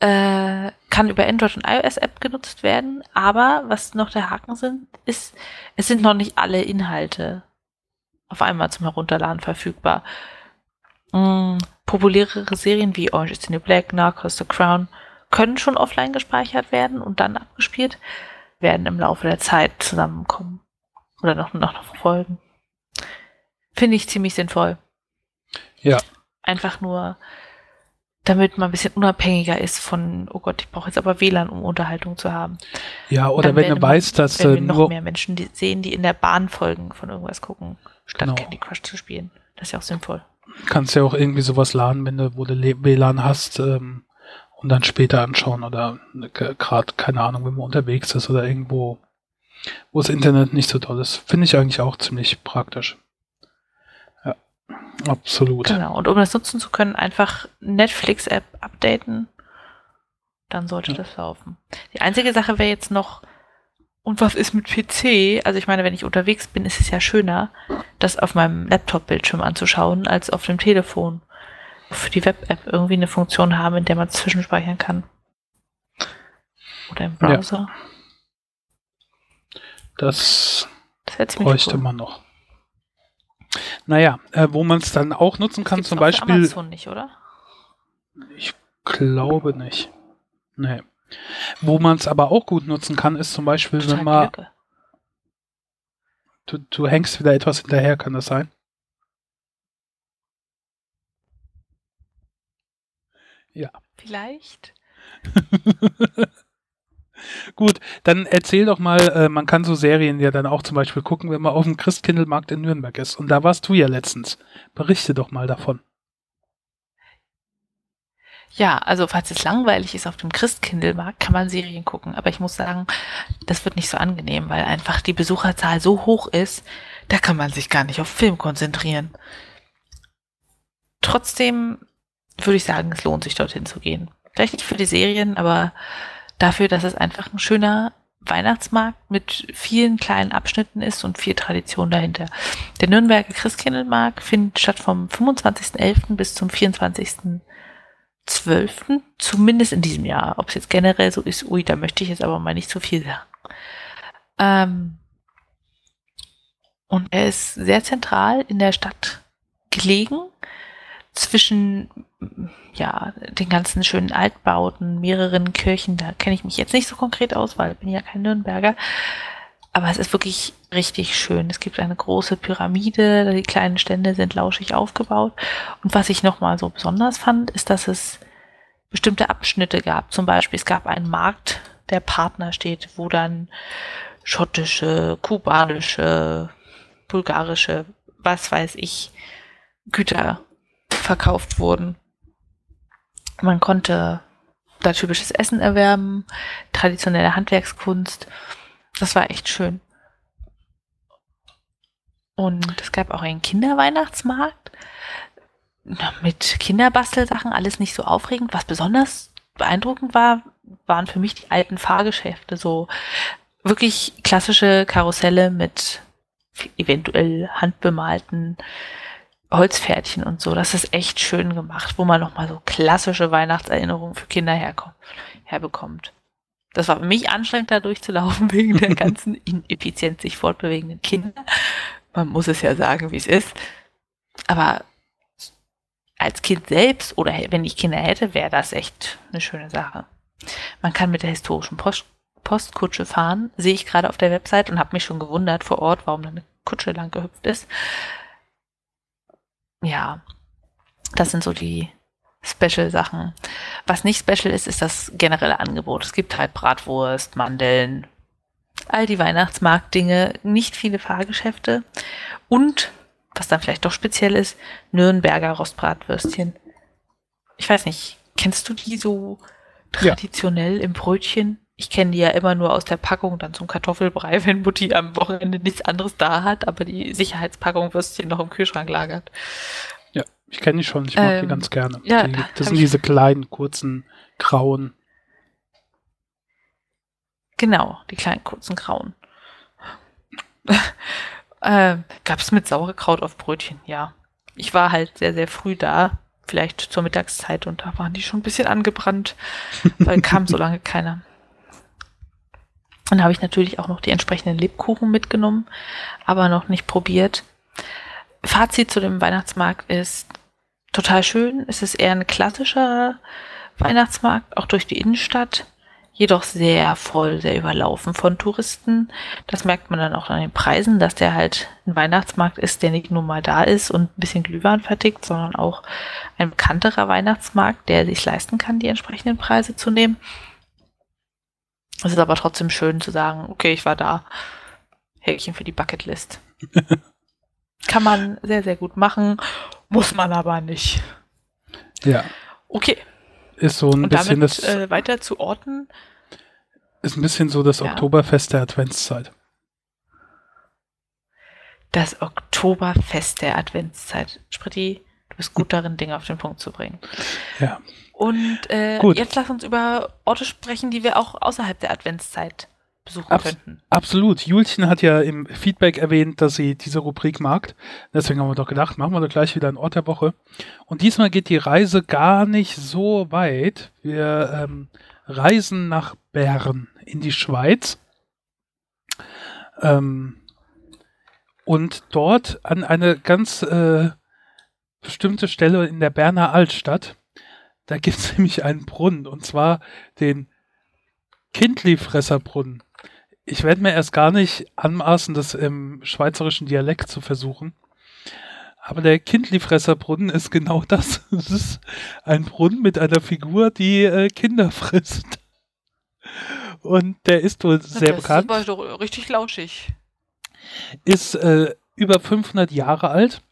Äh, kann über Android und iOS App genutzt werden, aber was noch der Haken sind, ist, es sind noch nicht alle Inhalte auf einmal zum Herunterladen verfügbar. Mm, populärere Serien wie Orange is the New Black, Narcos, The Crown können schon offline gespeichert werden und dann abgespielt, werden im Laufe der Zeit zusammenkommen. Oder noch, noch, noch folgen. Finde ich ziemlich sinnvoll. Ja. Einfach nur, damit man ein bisschen unabhängiger ist von, oh Gott, ich brauche jetzt aber WLAN, um Unterhaltung zu haben. Ja, oder wenn du weißt, dass wenn wir noch mehr Menschen die sehen, die in der Bahn folgen von irgendwas gucken, statt Genau. Candy Crush zu spielen. Das ist ja auch sinnvoll. kannst ja auch irgendwie sowas laden, wenn du, wo du WLAN hast, ähm, und dann später anschauen oder gerade, keine Ahnung, wenn man unterwegs ist oder irgendwo, wo das Internet nicht so toll ist. Finde ich eigentlich auch ziemlich praktisch. Ja, absolut. Genau. Und um das nutzen zu können, einfach Netflix-App updaten. Dann sollte Ja. das laufen. Die einzige Sache wäre jetzt noch, und was ist mit PC? Also ich meine, wenn ich unterwegs bin, ist es ja schöner, das auf meinem Laptop-Bildschirm anzuschauen, als auf dem Telefon. Für die Web-App irgendwie eine Funktion haben, in der man zwischenspeichern kann. Oder im Ja. Browser. Das Das ziemlich bräuchte cool. man noch. Naja, äh, wo man es dann auch nutzen kann, zum Beispiel, Amazon nicht, oder? ich glaube nicht. Nee. Wo man es aber auch gut nutzen kann, ist zum Beispiel, Total wenn man, du, du hängst wieder etwas hinterher, kann das sein? Ja. Vielleicht. Gut, dann erzähl doch mal, äh, man kann so Serien ja dann auch zum Beispiel gucken, wenn man auf dem Christkindlmarkt in Nürnberg ist. Und da warst du ja letztens. Berichte doch mal davon. Ja, also falls es langweilig ist auf dem Christkindlmarkt, kann man Serien gucken. Aber ich muss sagen, das wird nicht so angenehm, weil einfach die Besucherzahl so hoch ist, da kann man sich gar nicht auf Film konzentrieren. Trotzdem würde ich sagen, es lohnt sich dorthin zu gehen. Vielleicht nicht für die Serien, aber dafür, dass es einfach ein schöner Weihnachtsmarkt mit vielen kleinen Abschnitten ist und viel Tradition dahinter. Der Nürnberger Christkindlmarkt findet statt vom 25.11. bis zum 24. 12. Zumindest in diesem Jahr. Ob es jetzt generell so ist, ui, da möchte ich jetzt aber mal nicht zu viel sagen. Ähm, und er ist sehr zentral in der Stadt gelegen, zwischen ja, den ganzen schönen Altbauten, mehreren Kirchen. Da kenne ich mich jetzt nicht so konkret aus, weil ich bin ja kein Nürnberger. Aber es ist wirklich richtig schön. Es gibt eine große Pyramide, die kleinen Stände sind lauschig aufgebaut. Und was ich nochmal so besonders fand, ist, dass es bestimmte Abschnitte gab. Zum Beispiel, es gab einen Markt, der Partner steht, wo dann schottische, kubanische, bulgarische, was weiß ich, Güter verkauft wurden. Man konnte da typisches Essen erwerben, traditionelle Handwerkskunst. Das war echt schön. Und es gab auch einen Kinderweihnachtsmarkt mit Kinderbastelsachen, alles nicht so aufregend. Was besonders beeindruckend war, waren für mich die alten Fahrgeschäfte, so wirklich klassische Karusselle mit eventuell handbemalten Holzpferdchen und so. Das ist echt schön gemacht, wo man nochmal so klassische Weihnachtserinnerungen für Kinder herkommt, herbekommt. Das war für mich anstrengend, da durchzulaufen, wegen der ganzen ineffizient sich fortbewegenden Kinder. Man muss es ja sagen, wie es ist. Aber als Kind selbst oder wenn ich Kinder hätte, wäre das echt eine schöne Sache. Man kann mit der historischen Post Postkutsche fahren, sehe ich gerade auf der Website und habe mich schon gewundert vor Ort, warum da eine Kutsche lang gehüpft ist. Ja, das sind so die Special-Sachen. Was nicht special ist, ist das generelle Angebot. Es gibt halt Bratwurst, Mandeln, all die Weihnachtsmarktdinge, nicht viele Fahrgeschäfte und, was dann vielleicht doch speziell ist, Nürnberger Rostbratwürstchen. Ich weiß nicht, kennst du die so traditionell ja. im Brötchen? Ich kenne die ja immer nur aus der Packung, dann zum Kartoffelbrei, wenn Mutti am Wochenende nichts anderes da hat, aber die Sicherheitspackung Würstchen noch im Kühlschrank lagert. Ja, ich kenne die schon, ich mag ähm, die ganz gerne. Ja, die, das sind diese kleinen, kurzen, grauen. Genau, die kleinen, kurzen, grauen. äh, Gab es mit Sauerkraut auf Brötchen, ja. Ich war halt sehr, sehr früh da, vielleicht zur Mittagszeit und da waren die schon ein bisschen angebrannt, weil kam so lange keiner. Dann habe ich natürlich auch noch die entsprechenden Lebkuchen mitgenommen, aber noch nicht probiert. Fazit zu dem Weihnachtsmarkt ist total schön. Es ist eher ein klassischer Weihnachtsmarkt, auch durch die Innenstadt, jedoch sehr voll, sehr überlaufen von Touristen. Das merkt man dann auch an den Preisen, dass der halt ein Weihnachtsmarkt ist, der nicht nur mal da ist und ein bisschen Glühwein vertickt, sondern auch ein bekannterer Weihnachtsmarkt, der sich leisten kann, die entsprechenden Preise zu nehmen. Es ist aber trotzdem schön zu sagen, okay, ich war da. Häkchen für die Bucketlist. Kann man sehr, sehr gut machen, muss man aber nicht. Ja. Okay. Ist so ein Und bisschen damit, das. Äh, weiter zu Orten. Ist ein bisschen so das Ja. Oktoberfest der Adventszeit. Das Oktoberfest der Adventszeit. Spritti, du bist gut darin, Dinge auf den Punkt zu bringen. Ja. Und äh, jetzt lass uns über Orte sprechen, die wir auch außerhalb der Adventszeit besuchen Abs könnten. Absolut. Julchen hat ja im Feedback erwähnt, dass sie diese Rubrik mag. Deswegen haben wir doch gedacht, machen wir doch gleich wieder einen Ort der Woche. Und diesmal geht die Reise gar nicht so weit. Wir ähm, reisen nach Bern in die Schweiz. Ähm, und dort an eine ganz äh, bestimmte Stelle in der Berner Altstadt. Da gibt es nämlich einen Brunnen, und zwar den Kindlifresserbrunnen. Ich werde mir erst gar nicht anmaßen, das im schweizerischen Dialekt zu versuchen. Aber der Kindlifresserbrunnen ist genau das. Es ist ein Brunnen mit einer Figur, die äh, Kinder frisst. Und der ist wohl sehr das bekannt. ist aber doch richtig lauschig. ist äh, über 500 Jahre alt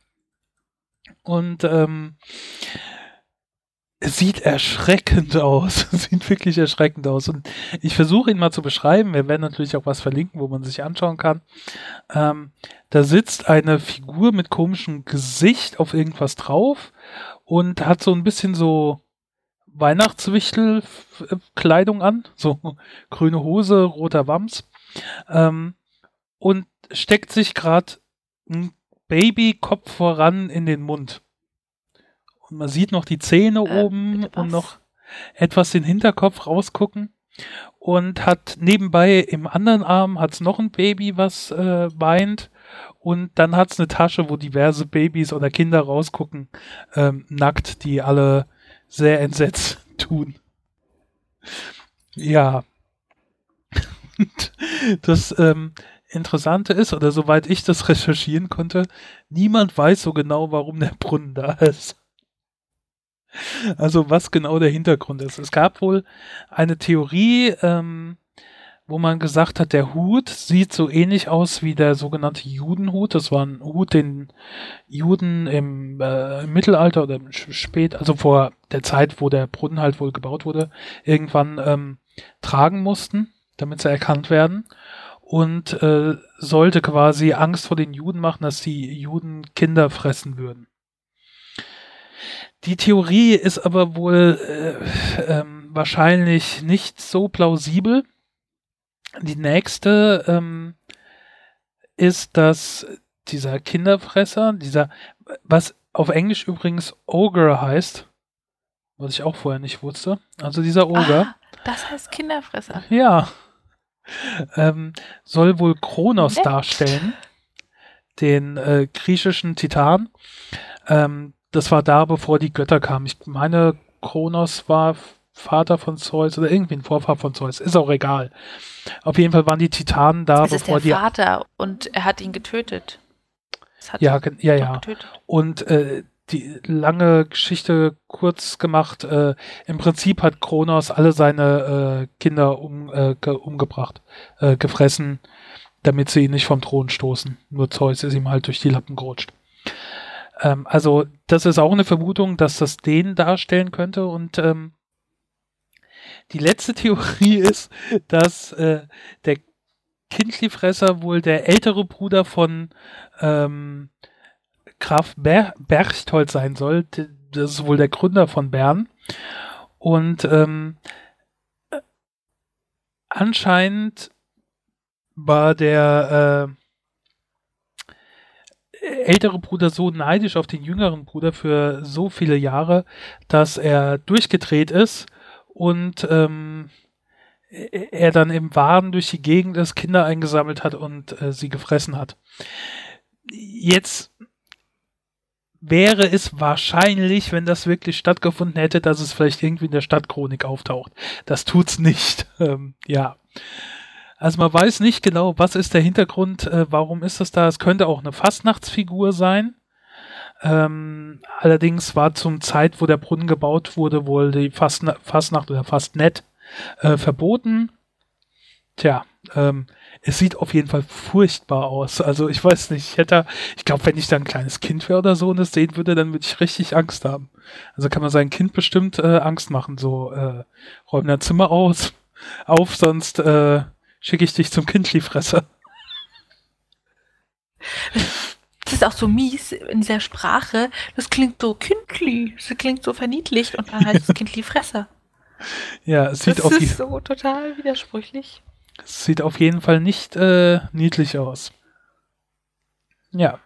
und ähm, sieht erschreckend aus. Sieht wirklich erschreckend aus. Und ich versuche ihn mal zu beschreiben. Wir werden natürlich auch was verlinken, wo man sich anschauen kann. Ähm, da sitzt eine Figur mit komischem Gesicht auf irgendwas drauf und hat so ein bisschen so Weihnachtswichtel-Kleidung an. So grüne Hose, roter Wams. Ähm, und steckt sich gerade ein Babykopf voran in den Mund. Und man sieht noch die Zähne Äh, oben und noch etwas den Hinterkopf rausgucken. Und hat nebenbei im anderen Arm hat's noch ein Baby, was äh, weint. Und dann hat's eine Tasche, wo diverse Babys oder Kinder rausgucken, ähm, nackt, die alle sehr entsetzt tun. Ja. Das ähm, Interessante ist, oder soweit ich das recherchieren konnte, niemand weiß so genau, warum der Brunnen da ist. Also was genau der Hintergrund ist. Es gab wohl eine Theorie, ähm, wo man gesagt hat, der Hut sieht so ähnlich aus wie der sogenannte Judenhut. Das war ein Hut, den Juden im, äh, im Mittelalter oder spät, also vor der Zeit, wo der Brunnen halt wohl gebaut wurde, irgendwann ähm, tragen mussten, damit sie erkannt werden. Und äh, sollte quasi Angst vor den Juden machen, dass die Juden Kinder fressen würden. Die Theorie ist aber wohl äh, ähm, wahrscheinlich nicht so plausibel. Die nächste ähm, ist, dass dieser Kinderfresser, dieser, was auf Englisch übrigens Ogre heißt, was ich auch vorher nicht wusste. Also dieser Ogre. Ah, das heißt Kinderfresser. Ja. Ähm, soll wohl Kronos Nett. darstellen, den äh, griechischen Titan. Ähm, das war da, bevor die Götter kamen. Ich meine, Kronos war Vater von Zeus oder irgendwie ein Vorfahr von Zeus. Ist auch egal. Auf jeden Fall waren die Titanen da, Es ist bevor der die. Vater und er hat ihn getötet. Hat Ja, ihn ja, ja. getötet. Und äh, die lange Geschichte kurz gemacht, äh, im Prinzip hat Kronos alle seine äh, Kinder um, äh, ge umgebracht, äh, gefressen, damit sie ihn nicht vom Thron stoßen. Nur Zeus ist ihm halt durch die Lappen gerutscht. Ähm, also das ist auch eine Vermutung, dass das den darstellen könnte und ähm, die letzte Theorie ist, dass äh, der Kindlifresser wohl der ältere Bruder von ähm, Graf Ber Berchtold sein soll. Das ist wohl der Gründer von Bern. Und ähm, äh, anscheinend war der äh, ältere Bruder so neidisch auf den jüngeren Bruder für so viele Jahre, dass er durchgedreht ist und ähm, er dann im Waden durch die Gegend ist, Kinder eingesammelt hat und äh, sie gefressen hat. Jetzt wäre es wahrscheinlich, wenn das wirklich stattgefunden hätte, dass es vielleicht irgendwie in der Stadtchronik auftaucht. Das tut's nicht. Ähm, ja. Also man weiß nicht genau, was ist der Hintergrund, äh, warum ist das da. Es könnte auch eine Fastnachtsfigur sein. Ähm, allerdings war zum Zeit, wo der Brunnen gebaut wurde, wohl die Fastna Fastnacht oder Fastnet äh, verboten. Tja, ähm, es sieht auf jeden Fall furchtbar aus. Also ich weiß nicht, ich hätte, ich glaube, wenn ich da ein kleines Kind wäre oder so und das sehen würde, dann würde ich richtig Angst haben. Also kann man sein Kind bestimmt äh, Angst machen, so äh, räum dein Zimmer aus, auf, sonst äh, schicke ich dich zum Kindlifresser. Das ist auch so mies in dieser Sprache. Das klingt so kindlich, das klingt so verniedlicht und dann heißt es Kindli-Fresser. Ja, es sieht, Das auf, ist so total widersprüchlich. es sieht auf jeden Fall nicht äh, niedlich aus. Ja,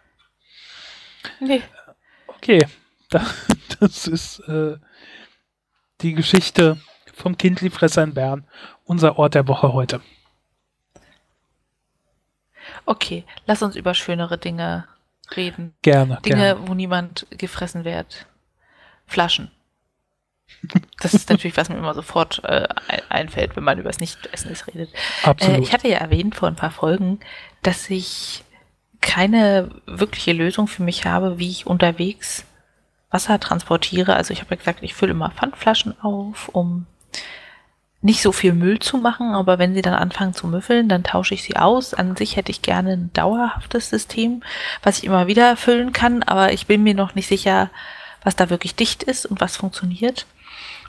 Nee. okay. Da, das ist äh, die Geschichte vom Kindlifresser in Bern, unser Ort der Woche heute. Okay, lass uns über schönere Dinge reden. Gerne, Dinge, gerne. wo niemand gefressen wird. Flaschen. Das ist natürlich, was mir immer sofort äh, ein- einfällt, wenn man über das Nicht-Essens redet. Äh, Absolut. ich hatte ja erwähnt vor ein paar Folgen, dass ich keine wirkliche Lösung für mich habe, wie ich unterwegs Wasser transportiere. Also ich habe ja gesagt, ich fülle immer Pfandflaschen auf, um nicht so viel Müll zu machen, aber wenn sie dann anfangen zu müffeln, dann tausche ich sie aus. An sich hätte ich gerne ein dauerhaftes System, was ich immer wieder füllen kann, aber ich bin mir noch nicht sicher, was da wirklich dicht ist und was funktioniert.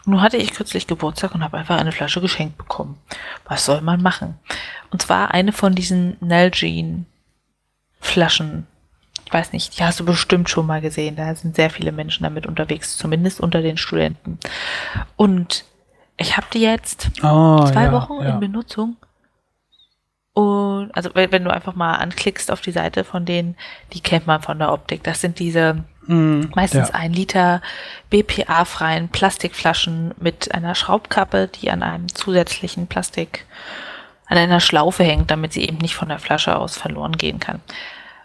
Nun hatte ich kürzlich Geburtstag und habe einfach eine Flasche geschenkt bekommen. Was soll man machen? Und zwar eine von diesen Nalgene Flaschen. Ich weiß nicht, die hast du bestimmt schon mal gesehen. Da sind sehr viele Menschen damit unterwegs, zumindest unter den Studenten. Und ich habe die jetzt Ah, zwei ja, Wochen ja. in Benutzung. Und also wenn, wenn du einfach mal anklickst auf die Seite von denen, die kennt man von der Optik. Das sind diese Mm, meistens ja. ein Liter BPA-freien Plastikflaschen mit einer Schraubkappe, die an einem zusätzlichen Plastik, an einer Schlaufe hängt, damit sie eben nicht von der Flasche aus verloren gehen kann.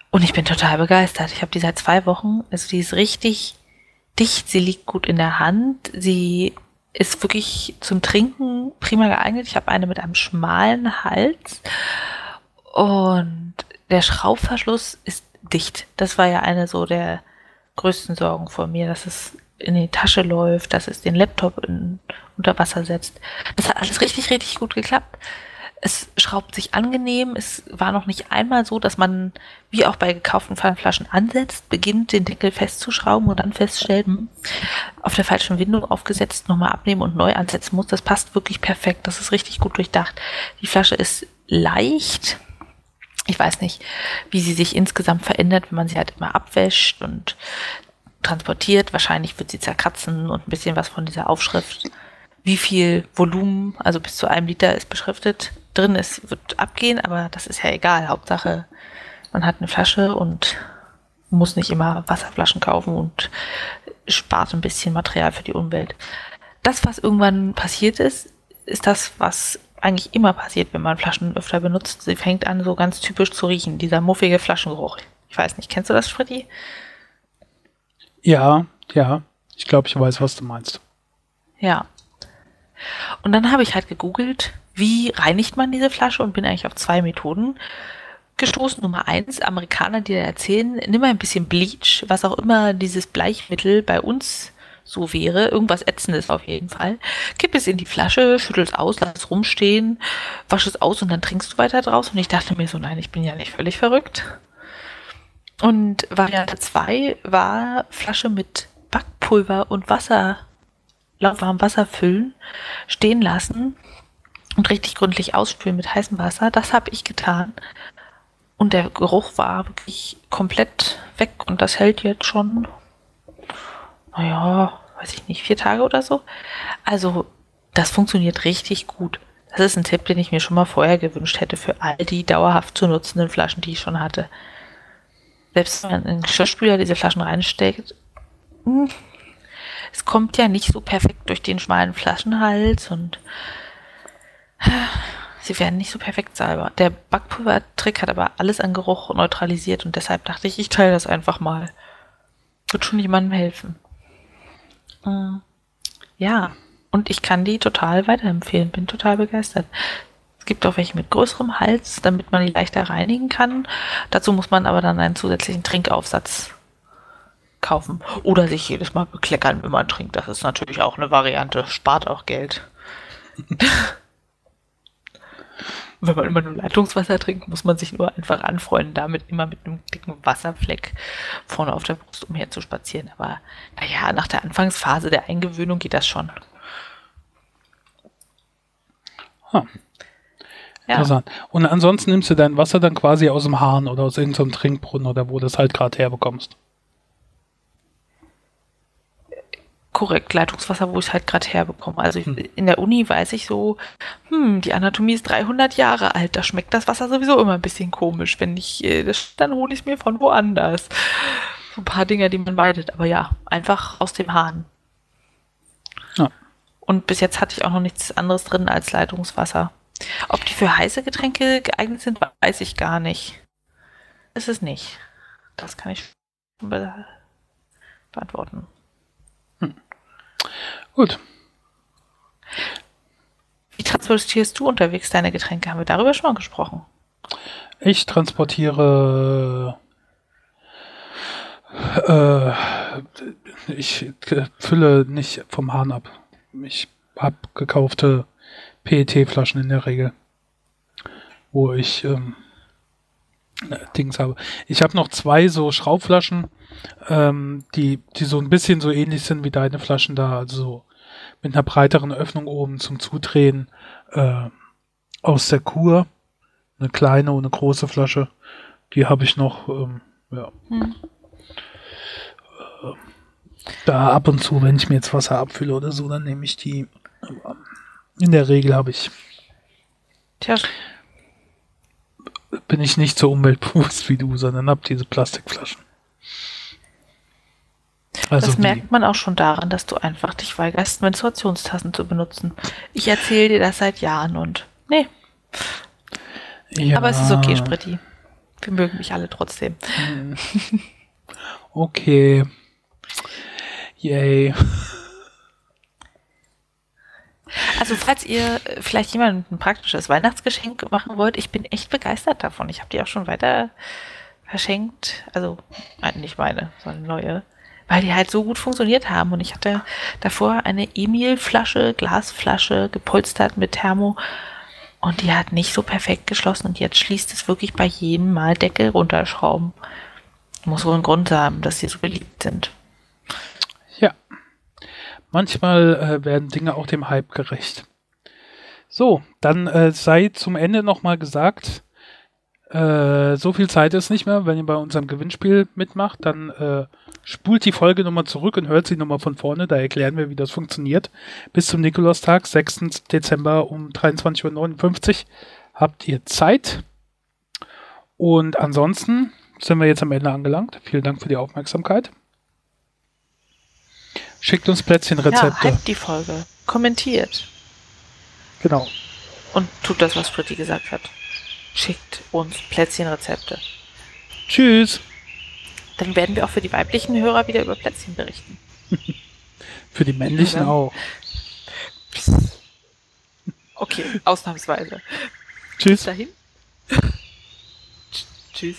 Und ich bin total begeistert. Ich habe die seit zwei Wochen. Also die ist richtig dicht, sie liegt gut in der Hand, sie ist wirklich zum Trinken prima geeignet. Ich habe eine mit einem schmalen Hals und der Schraubverschluss ist dicht. Das war ja eine so der größten Sorgen von mir, dass es in die Tasche läuft, dass es den Laptop in, unter Wasser setzt. Das hat alles richtig, richtig gut geklappt. Es schraubt sich angenehm. Es war noch nicht einmal so, dass man, wie auch bei gekauften Pfandflaschen, ansetzt, beginnt, den Deckel festzuschrauben und dann feststellt, hm, auf der falschen Windung aufgesetzt, nochmal abnehmen und neu ansetzen muss. Das passt wirklich perfekt. Das ist richtig gut durchdacht. Die Flasche ist leicht. Ich weiß nicht, wie sie sich insgesamt verändert, wenn man sie halt immer abwäscht und transportiert. Wahrscheinlich wird sie zerkratzen und ein bisschen was von dieser Aufschrift wie viel Volumen, also bis zu einem Liter ist beschriftet, drin ist, wird abgehen, aber das ist ja egal. Hauptsache, man hat eine Flasche und muss nicht immer Wasserflaschen kaufen und spart ein bisschen Material für die Umwelt. Das, was irgendwann passiert ist, ist das, was eigentlich immer passiert, wenn man Flaschen öfter benutzt. Sie fängt an, so ganz typisch zu riechen, dieser muffige Flaschengeruch. Ich weiß nicht, kennst du das, Freddy? Ja, ja. Ich glaube, ich weiß, was du meinst. Ja. Und dann habe ich halt gegoogelt, wie reinigt man diese Flasche und bin eigentlich auf zwei Methoden gestoßen. Nummer eins, Amerikaner, die da erzählen, nimm mal ein bisschen Bleach, was auch immer dieses Bleichmittel bei uns so wäre, irgendwas Ätzendes auf jeden Fall. Kipp es in die Flasche, schüttel es aus, lass es rumstehen, wasch es aus und dann trinkst du weiter draus. Und ich dachte mir so, nein, ich bin ja nicht völlig verrückt. Und Variante 2 war Flasche mit Backpulver und Wasser, lauwarmem Wasser füllen, stehen lassen und richtig gründlich ausspülen mit heißem Wasser. Das habe ich getan. Und der Geruch war wirklich komplett weg und das hält jetzt schon, naja, weiß ich nicht, vier Tage oder so. Also, das funktioniert richtig gut. Das ist ein Tipp, den ich mir schon mal vorher gewünscht hätte für all die dauerhaft zu nutzenden Flaschen, die ich schon hatte. Selbst wenn man in den Geschirrspüler diese Flaschen reinsteckt, hm, es kommt ja nicht so perfekt durch den schmalen Flaschenhals und sie werden nicht so perfekt sauber. Der Backpulvertrick hat aber alles an Geruch neutralisiert und deshalb dachte ich, ich teile das einfach mal. Wird schon jemandem helfen. Mm, ja, und ich kann die total weiterempfehlen, bin total begeistert. Es gibt auch welche mit größerem Hals, damit man die leichter reinigen kann. Dazu muss man aber dann einen zusätzlichen Trinkaufsatz kaufen oder sich jedes Mal bekleckern, wenn man trinkt. Das ist natürlich auch eine Variante, spart auch Geld. wenn man immer nur Leitungswasser trinkt, muss man sich nur einfach anfreunden, damit immer mit einem dicken Wasserfleck vorne auf der Brust umher zu spazieren. Aber naja, nach der Anfangsphase der Eingewöhnung geht das schon. Huh. Ja. Interessant. Und ansonsten nimmst du dein Wasser dann quasi aus dem Hahn oder aus irgendeinem Trinkbrunnen oder wo du das halt gerade herbekommst. Korrekt Leitungswasser, wo ich es halt gerade herbekomme. Also ich, hm. in der Uni weiß ich so, hm, die Anatomie ist 300 Jahre alt, da schmeckt das Wasser sowieso immer ein bisschen komisch. Wenn ich, äh, das, dann hole ich es mir von woanders. So ein paar Dinge, die man meidet, aber ja, einfach aus dem Hahn. Ja. Und bis jetzt hatte ich auch noch nichts anderes drin als Leitungswasser. Ob die für heiße Getränke geeignet sind, weiß ich gar nicht. Ist es nicht. Das kann ich be beantworten. Gut. Wie transportierst du unterwegs deine Getränke? Haben wir darüber schon mal gesprochen? Ich transportiere. Äh, ich fülle nicht vom Hahn ab. Ich habe gekaufte PET-Flaschen in der Regel, wo ich ähm, Dings habe. Ich habe noch zwei so Schraubflaschen, ähm, die, die so ein bisschen so ähnlich sind wie deine Flaschen da, also so mit einer breiteren Öffnung oben zum Zudrehen äh, aus der Kur. Eine kleine und eine große Flasche. Die habe ich noch, ähm, ja. Hm. Äh, da ab und zu, wenn ich mir jetzt Wasser abfülle oder so, dann nehme ich die. In der Regel habe ich. Tja bin ich nicht so umweltbewusst wie du, sondern habe diese Plastikflaschen. Also das merkt man auch schon daran, dass du einfach dich weigerst, Menstruationstassen zu benutzen. Ich erzähle dir das seit Jahren und nee. Ja. Aber es ist okay, Spritti. Wir mögen mich alle trotzdem. Okay. Yay. Also falls ihr äh, vielleicht jemandem ein praktisches Weihnachtsgeschenk machen wollt, ich bin echt begeistert davon. Ich habe die auch schon weiter verschenkt. Also nicht meine, sondern neue. Weil die halt so gut funktioniert haben. Und ich hatte davor eine Emil-Flasche, Glasflasche, gepolstert mit Thermo. Und die hat nicht so perfekt geschlossen. Und jetzt schließt es wirklich bei jedem Mal Deckel runterschrauben. Muss wohl einen Grund haben, dass sie so beliebt sind. Manchmal äh, werden Dinge auch dem Hype gerecht. So, dann äh, sei zum Ende nochmal gesagt, äh, so viel Zeit ist nicht mehr. Wenn ihr bei unserem Gewinnspiel mitmacht, dann äh, spult die Folge nochmal zurück und hört sie nochmal von vorne. Da erklären wir, wie das funktioniert. Bis zum Nikolaustag, 6. Dezember um 23.59 Uhr habt ihr Zeit. Und ansonsten sind wir jetzt am Ende angelangt. Vielen Dank für die Aufmerksamkeit. Schickt uns Plätzchenrezepte. Ja, hypt die Folge. Kommentiert. Genau. Und tut das, was Pretty gesagt hat. Schickt uns Plätzchenrezepte. Tschüss. Dann werden wir auch für die weiblichen Hörer wieder über Plätzchen berichten. Für die männlichen Ja. auch. Okay, ausnahmsweise. Bis Tschüss. dahin. Tsch- Tschüss.